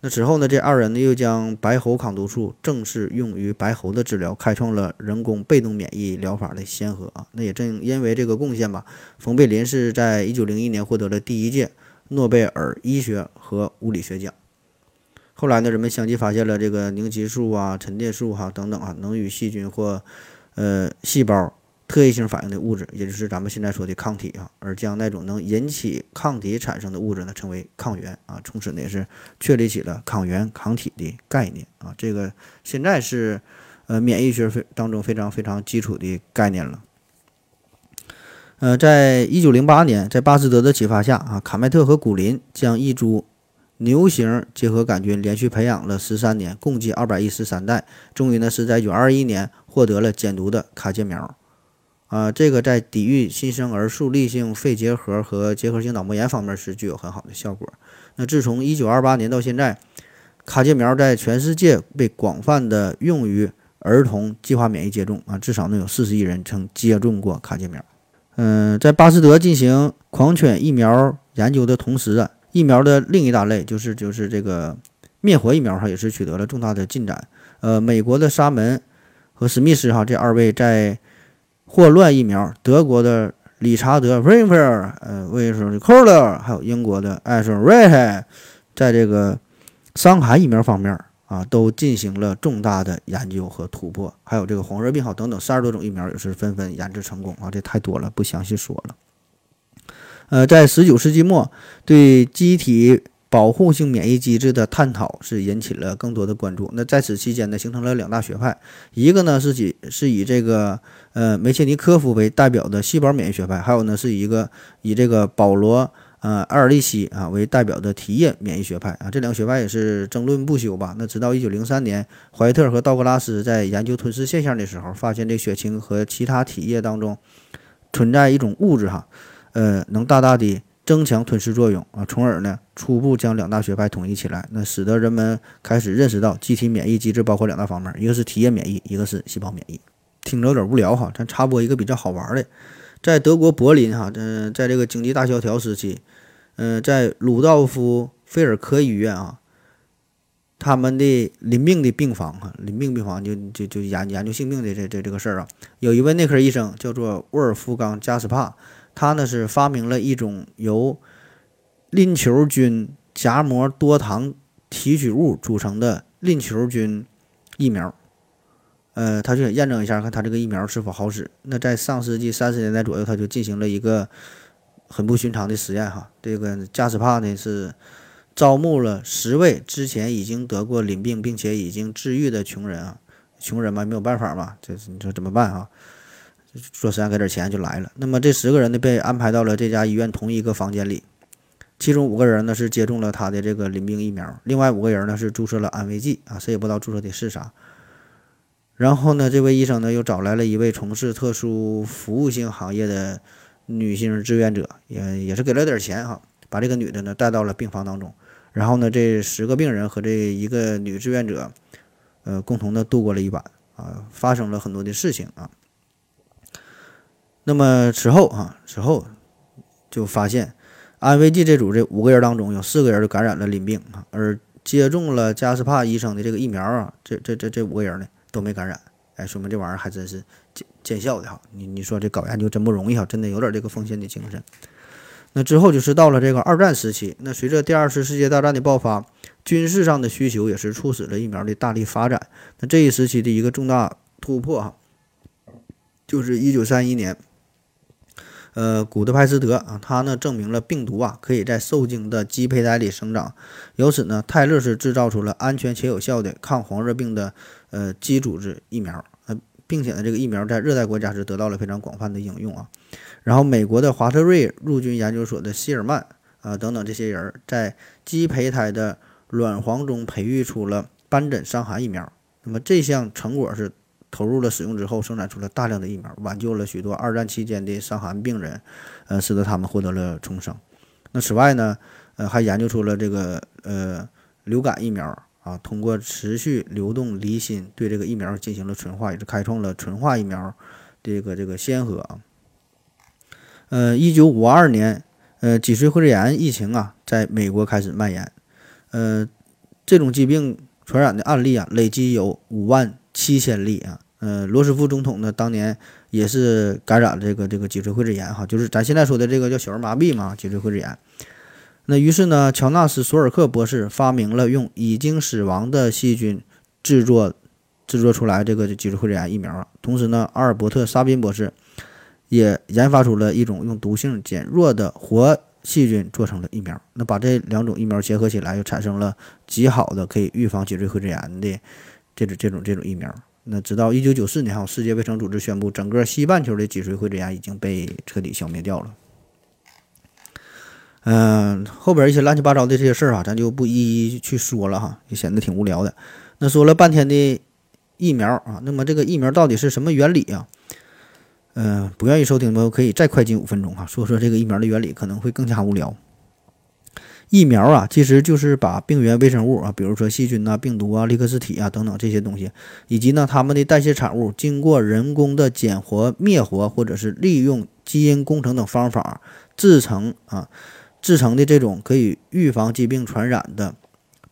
那之后呢，这二人呢又将白喉抗毒素正式用于白喉的治疗，开创了人工被动免疫疗法的先河啊。那也正因为这个贡献吧，冯贝林是在一九零一年获得了第一届诺贝尔医学和物理学奖。后来呢，人们相继发现了这个凝集素啊、沉淀素哈等等啊，能与细菌或呃细胞特异性反应的物质，也就是咱们现在说的抗体啊，而将那种能引起抗体产生的物质呢称为抗原啊，从此呢也是确立起了抗原抗体的概念啊。这个现在是呃免疫学非当中非常非常基础的概念了。呃，在一九零八年，在巴斯德的启发下啊，卡麦特和古林将一株牛型结核杆菌连续培养了十三年，共计二百一十三代，终于呢是在九二一年获得了减毒的卡介苗。啊，这个在抵御新生儿树立性肺结核和结核性脑膜炎方面是具有很好的效果。那自从一九二八年到现在，卡介苗在全世界被广泛的用于儿童计划免疫接种啊，至少能有四十亿人曾接种过卡介苗。嗯，在巴斯德进行狂犬疫苗研究的同时啊。疫苗的另一大类就是就是这个灭活疫苗哈，也是取得了重大的进展。呃，美国的沙门和史密斯哈这二位在霍乱疫苗，德国的理查德·弗林菲尔，呃，威尔士的科勒，还有英国的艾瑟·瑞特，在这个伤寒疫苗方面啊，都进行了重大的研究和突破。还有这个黄热病号等等三十多种疫苗也是纷纷研制成功啊，这太多了，不详细说了。呃，在十九世纪末，对机体保护性免疫机制的探讨是引起了更多的关注。那在此期间呢，形成了两大学派，一个呢是以是以这个呃梅切尼科夫为代表的细胞免疫学派，还有呢是一个以这个保罗呃埃尔利希啊为代表的体液免疫学派啊。这两个学派也是争论不休吧。那直到一九零三年，怀特和道格拉斯在研究吞噬现象的时候，发现这血清和其他体液当中存在一种物质哈。呃，能大大的增强吞噬作用啊，从而呢，初步将两大学派统一起来，那使得人们开始认识到机体免疫机制包括两大方面，一个是体液免疫，一个是细胞免疫。听着有点无聊哈，咱插播一个比较好玩的，在德国柏林哈，嗯，在这个经济大萧条时期，嗯，在鲁道夫菲尔科医院啊，他们的临病的病房哈，临病病房就就就研研究性病的这这这个事儿啊，有一位内科医生叫做沃尔夫冈加斯帕。他呢是发明了一种由淋球菌荚膜多糖提取物组成的淋球菌疫苗，呃，他就想验证一下，看他这个疫苗是否好使。那在上世纪三十年代左右，他就进行了一个很不寻常的实验哈。这个加斯帕呢是招募了十位之前已经得过淋病并且已经治愈的穷人啊，穷人嘛没有办法嘛，这你说怎么办啊？说实验给点钱就来了。那么这十个人呢被安排到了这家医院同一个房间里，其中五个人呢是接种了他的这个淋病疫苗，另外五个人呢是注射了安慰剂啊，谁也不知道注射的是啥。然后呢，这位医生呢又找来了一位从事特殊服务性行业的女性志愿者，也也是给了点钱哈，把这个女的呢带到了病房当中。然后呢，这十个病人和这一个女志愿者，呃，共同的度过了一晚啊，发生了很多的事情啊。那么此后啊，此后就发现安慰剂这组这五个人当中有四个人就感染了淋病啊，而接种了加斯帕医生的这个疫苗啊，这这这这五个人呢都没感染，哎，说明这玩意儿还真是见见效的哈。你你说这搞研究真不容易哈，真的有点这个奉献的精神。那之后就是到了这个二战时期，那随着第二次世界大战的爆发，军事上的需求也是促使了疫苗的大力发展。那这一时期的一个重大突破哈，就是一九三一年。呃，古德派斯德啊，他呢证明了病毒啊可以在受精的鸡胚胎里生长，由此呢，泰勒是制造出了安全且有效的抗黄热病的呃鸡组织疫苗，呃，并且呢，这个疫苗在热带国家是得到了非常广泛的应用啊。然后，美国的华特瑞陆军研究所的希尔曼啊等等这些人在鸡胚胎的卵黄中培育出了斑疹伤寒疫苗，那么这项成果是。投入了使用之后，生产出了大量的疫苗，挽救了许多二战期间的伤寒病人，呃，使得他们获得了重生。那此外呢，呃，还研究出了这个呃流感疫苗啊，通过持续流动离心对这个疫苗进行了纯化，也是开创了纯化疫苗这个这个先河啊。呃，一九五二年，呃，脊髓灰质炎疫情啊，在美国开始蔓延，呃，这种疾病传染的案例啊，累计有五万。七千例啊，呃，罗斯福总统呢，当年也是感染这个这个脊髓灰质炎哈，就是咱现在说的这个叫小儿麻痹嘛，脊髓灰质炎。那于是呢，乔纳斯·索尔克博士发明了用已经死亡的细菌制作制作出来这个脊髓灰质炎疫苗。同时呢，阿尔伯特·沙宾博士也研发出了一种用毒性减弱的活细菌做成的疫苗。那把这两种疫苗结合起来，又产生了极好的可以预防脊髓灰质炎的。这种这种这种疫苗，那直到一九九四年哈，世界卫生组织宣布，整个西半球的脊髓灰质炎已经被彻底消灭掉了。嗯，后边一些乱七八糟的这些事儿啊，咱就不一一去说了哈，也显得挺无聊的。那说了半天的疫苗啊，那么这个疫苗到底是什么原理啊？嗯，不愿意收听的朋友可以再快进五分钟哈，说说这个疫苗的原理可能会更加无聊。疫苗啊，其实就是把病原微生物啊，比如说细菌呐、病毒啊、利克斯体啊等等这些东西，以及呢它们的代谢产物，经过人工的减活、灭活，或者是利用基因工程等方法制成啊，制成的这种可以预防疾病传染的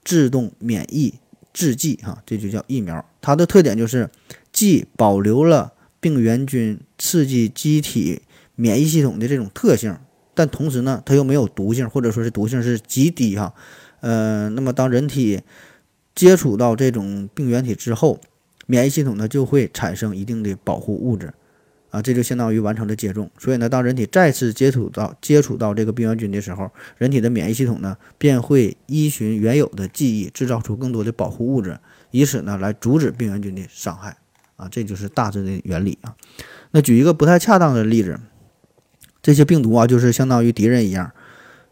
自动免疫制剂哈，这就叫疫苗。它的特点就是既保留了病原菌刺激机体免疫系统的这种特性。但同时呢，它又没有毒性，或者说是毒性是极低哈，呃，那么当人体接触到这种病原体之后，免疫系统呢就会产生一定的保护物质，啊，这就相当于完成了接种。所以呢，当人体再次接触到接触到这个病原菌的时候，人体的免疫系统呢便会依循原有的记忆，制造出更多的保护物质，以此呢来阻止病原菌的伤害，啊，这就是大致的原理啊。那举一个不太恰当的例子。这些病毒啊，就是相当于敌人一样，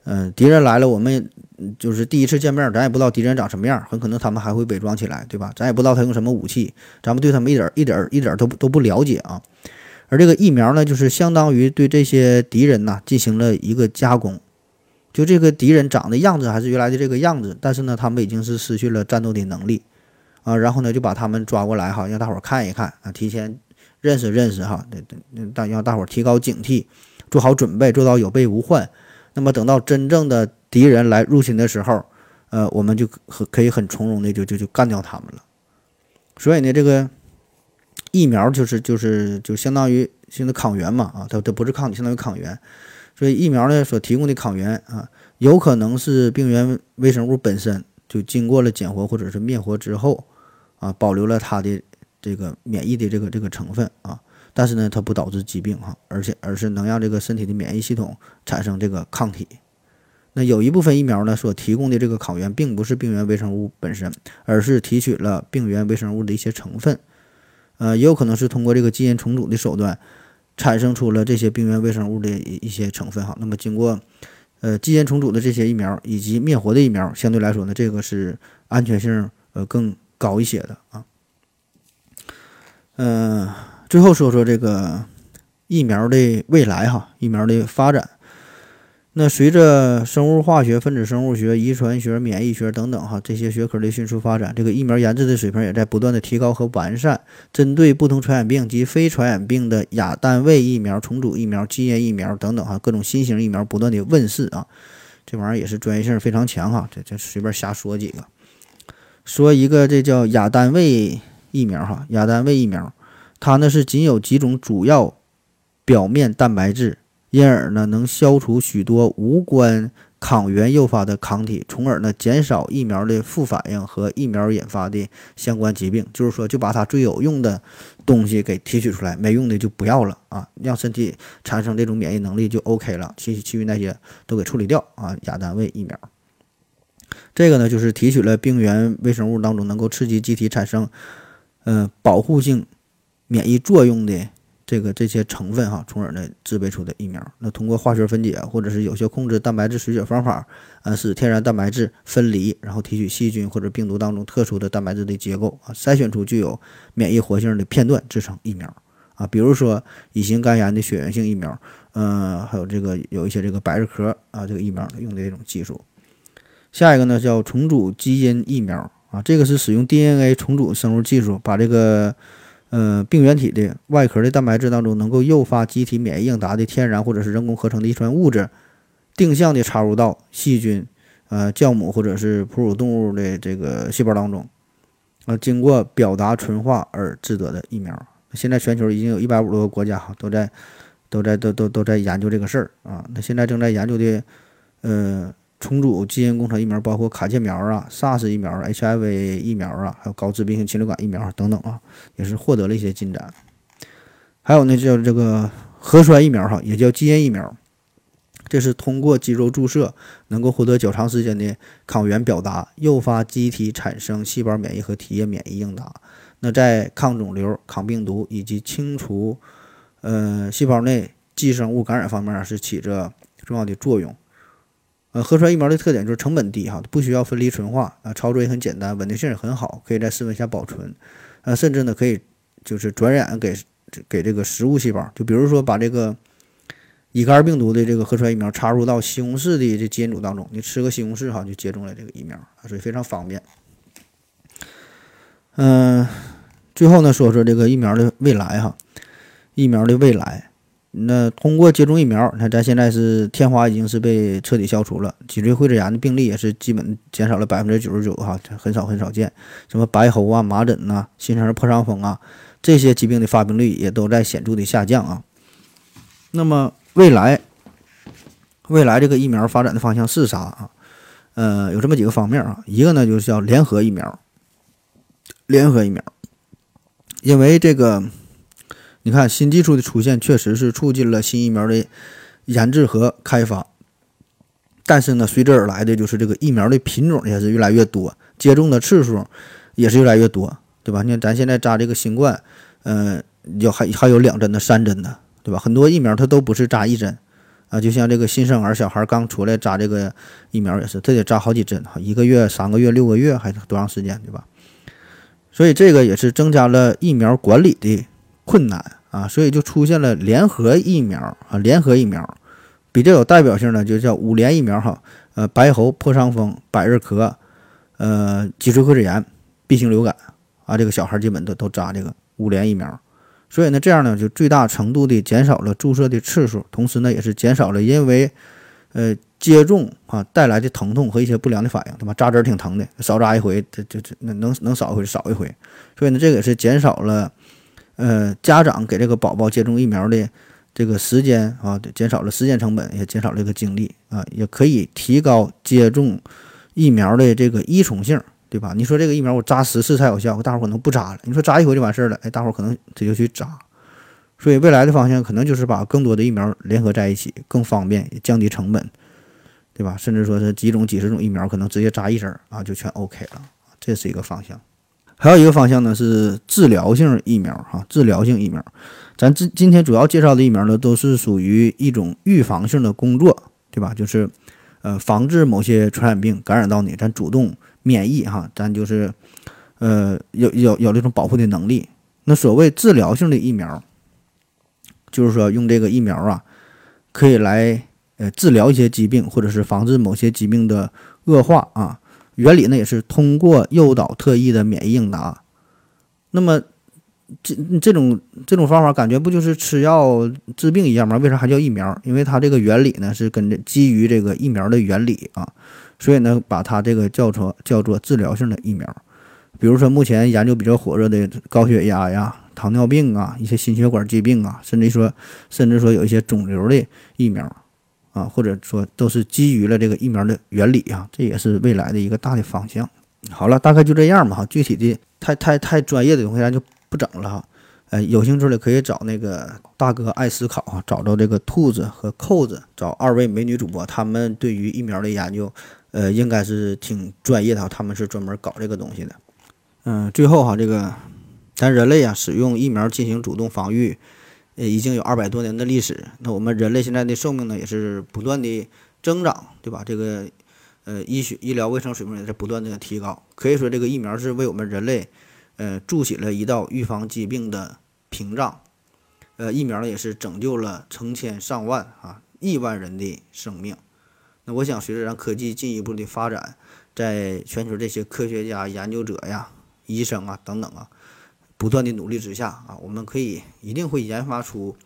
嗯，敌人来了，我们就是第一次见面，咱也不知道敌人长什么样，很可能他们还会伪装起来，对吧？咱也不知道他用什么武器，咱们对他们一点一点一点都都不了解啊。而这个疫苗呢，就是相当于对这些敌人呐进行了一个加工，就这个敌人长的样子还是原来的这个样子，但是呢，他们已经是失去了战斗的能力啊，然后呢，就把他们抓过来哈，让大伙儿看一看啊，提前认识认识哈，对对，大让大伙儿提高警惕。做好准备，做到有备无患。那么等到真正的敌人来入侵的时候，呃，我们就可可以很从容的就就就干掉他们了。所以呢，这个疫苗就是就是就相当于现在抗原嘛啊，它它不是抗体，相当于抗原。所以疫苗呢所提供的抗原啊，有可能是病原微生物本身就经过了减活或者是灭活之后啊，保留了它的这个免疫的这个这个成分啊。但是呢，它不导致疾病哈，而且而是能让这个身体的免疫系统产生这个抗体。那有一部分疫苗呢，所提供的这个抗原并不是病原微生物本身，而是提取了病原微生物的一些成分，呃，也有可能是通过这个基因重组的手段，产生出了这些病原微生物的一些成分哈。那么经过呃基因重组的这些疫苗以及灭活的疫苗，相对来说呢，这个是安全性呃更高一些的啊。嗯，最后说说这个疫苗的未来哈，疫苗的发展。那随着生物化学、分子生物学、遗传学、免疫学等等哈这些学科的迅速发展，这个疫苗研制的水平也在不断的提高和完善。针对不同传染病及非传染病的亚单位疫苗、重组疫苗、基因疫苗等等哈，各种新型疫苗不断的问世啊。这玩意儿也是专业性非常强哈。这这随便瞎说几个，说一个这叫亚单位疫苗哈，亚单位疫苗，它呢是仅有几种主要表面蛋白质。因而呢，能消除许多无关抗原诱发的抗体，从而呢减少疫苗的副反应和疫苗引发的相关疾病。就是说，就把它最有用的东西给提取出来，没用的就不要了啊，让身体产生这种免疫能力就 OK 了。其其余那些都给处理掉啊。亚单位疫苗，这个呢就是提取了病原微生物当中能够刺激机体产生呃保护性免疫作用的。这个这些成分哈，从而呢制备出的疫苗，那通过化学分解或者是有效控制蛋白质水解方法，呃，使天然蛋白质分离，然后提取细菌或者病毒当中特殊的蛋白质的结构啊，筛选出具有免疫活性的片段，制成疫苗啊。比如说乙型肝炎的血源性疫苗，嗯，还有这个有一些这个百日咳啊，这个疫苗用的这种技术。下一个呢叫重组基因疫苗啊，这个是使用 DNA 重组生物技术把这个。呃，病原体的外壳的蛋白质当中，能够诱发机体免疫应答的天然或者是人工合成的遗传物质，定向的插入到细菌、呃酵母或者是哺乳动物的这个细胞当中，啊，经过表达纯化而制得的疫苗。现在全球已经有一百五十多个国家哈，都在都在都都都在研究这个事儿啊。那现在正在研究的，呃。重组基因工程疫苗包括卡介苗啊、SARS 疫苗、HIV 疫苗啊，还有高致病性禽流感疫苗等等啊，也是获得了一些进展。还有呢，叫这个核酸疫苗哈，也叫基因疫苗，这是通过肌肉注射能够获得较长时间的抗原表达，诱发机体产生细胞免疫和体液免疫应答。那在抗肿瘤、抗病毒以及清除呃细胞内寄生物感染方面是起着重要的作用。呃，核酸疫苗的特点就是成本低哈，不需要分离纯化啊，操作也很简单，稳定性也很好，可以在室温下保存，呃，甚至呢可以就是转染给给这个食物细胞，就比如说把这个乙肝病毒的这个核酸疫苗插入到西红柿的这基因组当中，你吃个西红柿哈就接种了这个疫苗，所以非常方便。嗯，最后呢说说这个疫苗的未来哈，疫苗的未来。那通过接种疫苗，你看咱现在是天花已经是被彻底消除了，脊椎灰质炎的病例也是基本减少了百分之九十九哈，很少很少见。什么白喉啊、麻疹呐、新生儿破伤风啊，这些疾病的发病率也都在显著的下降啊。那么未来，未来这个疫苗发展的方向是啥啊？呃，有这么几个方面啊，一个呢就是叫联合疫苗，联合疫苗，因为这个。你看，新技术的出现确实是促进了新疫苗的研制和开发，但是呢，随之而来的就是这个疫苗的品种也是越来越多，接种的次数也是越来越多，对吧？你看咱现在扎这个新冠，嗯，有还还有两针的、三针的，对吧？很多疫苗它都不是扎一针啊，就像这个新生儿小孩刚出来扎这个疫苗也是，他得扎好几针，一个月、三个月、六个月还是多长时间，对吧？所以这个也是增加了疫苗管理的困难。啊，所以就出现了联合疫苗啊，联合疫苗比较有代表性的就叫五联疫苗哈，呃，白喉、破伤风、百日咳，呃，脊髓灰质炎、B 型流感啊，这个小孩基本都都扎这个五联疫苗，所以呢，这样呢就最大程度的减少了注射的次数，同时呢也是减少了因为呃接种啊带来的疼痛和一些不良的反应，他妈？扎针挺疼的，少扎一回，这这这能能少一回少一回，所以呢，这个也是减少了。呃，家长给这个宝宝接种疫苗的这个时间啊，减少了时间成本，也减少了这个精力啊，也可以提高接种疫苗的这个依从性，对吧？你说这个疫苗我扎十次才有效，大伙可能不扎了。你说扎一回就完事儿了，哎，大伙可能这就去扎。所以未来的方向可能就是把更多的疫苗联合在一起，更方便，降低成本，对吧？甚至说是几种、几十种疫苗，可能直接扎一针啊，就全 OK 了。这是一个方向。还有一个方向呢是治疗性疫苗哈，治疗性疫苗。咱今今天主要介绍的疫苗呢，都是属于一种预防性的工作，对吧？就是呃，防治某些传染病感染到你，咱主动免疫哈，咱就是呃有有有这种保护的能力。那所谓治疗性的疫苗。就是说，用这个疫苗啊，可以来呃治疗一些疾病，或者是防治某些疾病的恶化啊。原理呢也是通过诱导特异的免疫应答。那么这这种这种方法感觉不就是吃药治病一样吗？为啥还叫疫苗？因为它这个原理呢是跟着基于这个疫苗的原理啊，所以呢把它这个叫做叫做治疗性的疫苗。比如说目前研究比较火热的高血压呀。糖尿病啊，一些心血管疾病啊，甚至说，甚至说有一些肿瘤的疫苗啊，或者说都是基于了这个疫苗的原理啊，这也是未来的一个大的方向。好了，大概就这样吧哈，具体的太太太专业的东西咱就不整了哈。呃，有兴趣的可以找那个大哥爱思考啊，找到这个兔子和扣子，找二位美女主播，他们对于疫苗的研究，呃，应该是挺专业的，他们是专门搞这个东西的。嗯，最后哈，这个。咱人类啊，使用疫苗进行主动防御，呃，已经有二百多年的历史。那我们人类现在的寿命呢，也是不断的增长，对吧？这个，呃，医学医疗卫生水平也在不断的提高。可以说，这个疫苗是为我们人类，呃，筑起了一道预防疾病的屏障。呃，疫苗呢，也是拯救了成千上万啊，亿万人的生命。那我想，随着咱科技进一步的发展，在全球这些科学家、研究者呀、医生啊等等啊。不断的努力之下啊，我们可以一定会研发出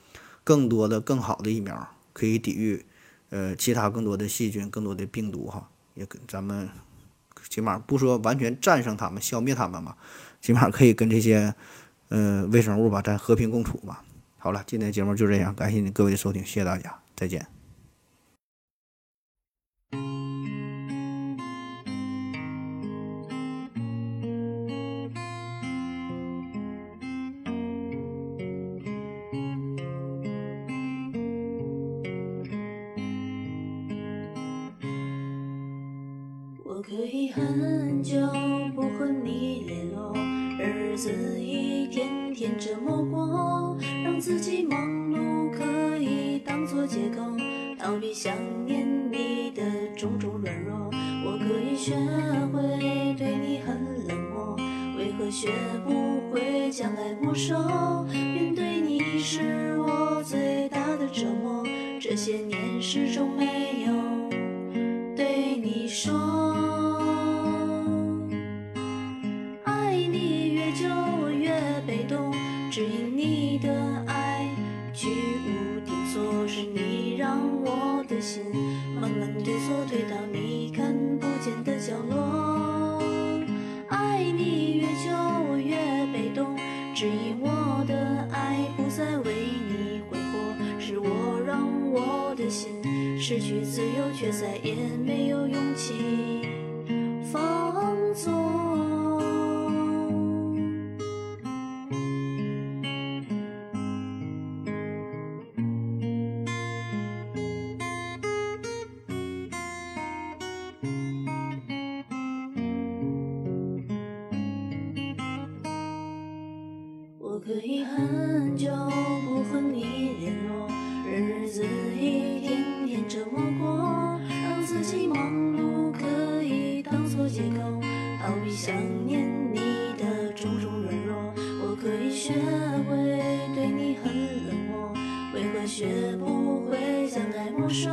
更多的、更好的疫苗，可以抵御呃其他更多的细菌、更多的病毒哈。也跟咱们起码不说完全战胜他们、消灭他们吧，起码可以跟这些呃微生物吧，咱和平共处吧。好了，今天节目就这样，感谢你各位的收听，谢谢大家，再见。可以很久不和你联络，日子一天天。折磨过，让自己忙碌可以当作借口，逃避想念你的种种软弱。我可以学会对你很冷漠，为何学不会将爱没收？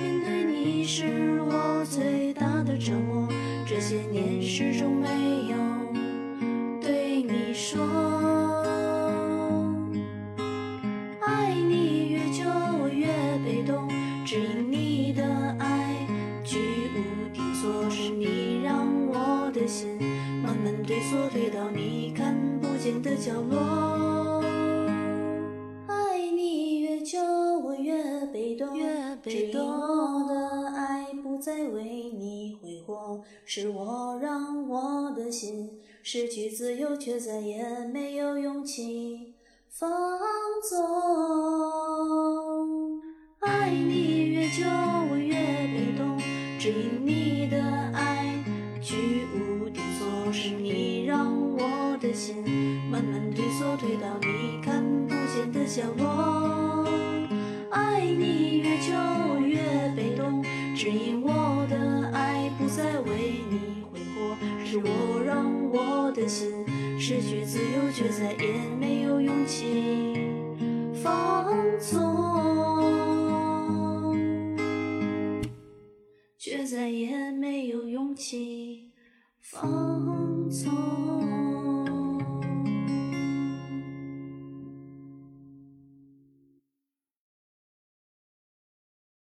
面对你是我最大的折磨，这些年始终角落，爱你越久，我越被动。被动我的爱不再为你挥霍，是我让我的心失去自由，却再也没有勇气放纵。爱你越久，我越被动，只因你的爱居无定所，是你让我的心慢慢退缩，退到你看不见的角落。爱你越久，越被动，只因我的爱不再为你挥霍，是我让我的心失去自由，却再也没有勇气放纵，却再也没有勇气放纵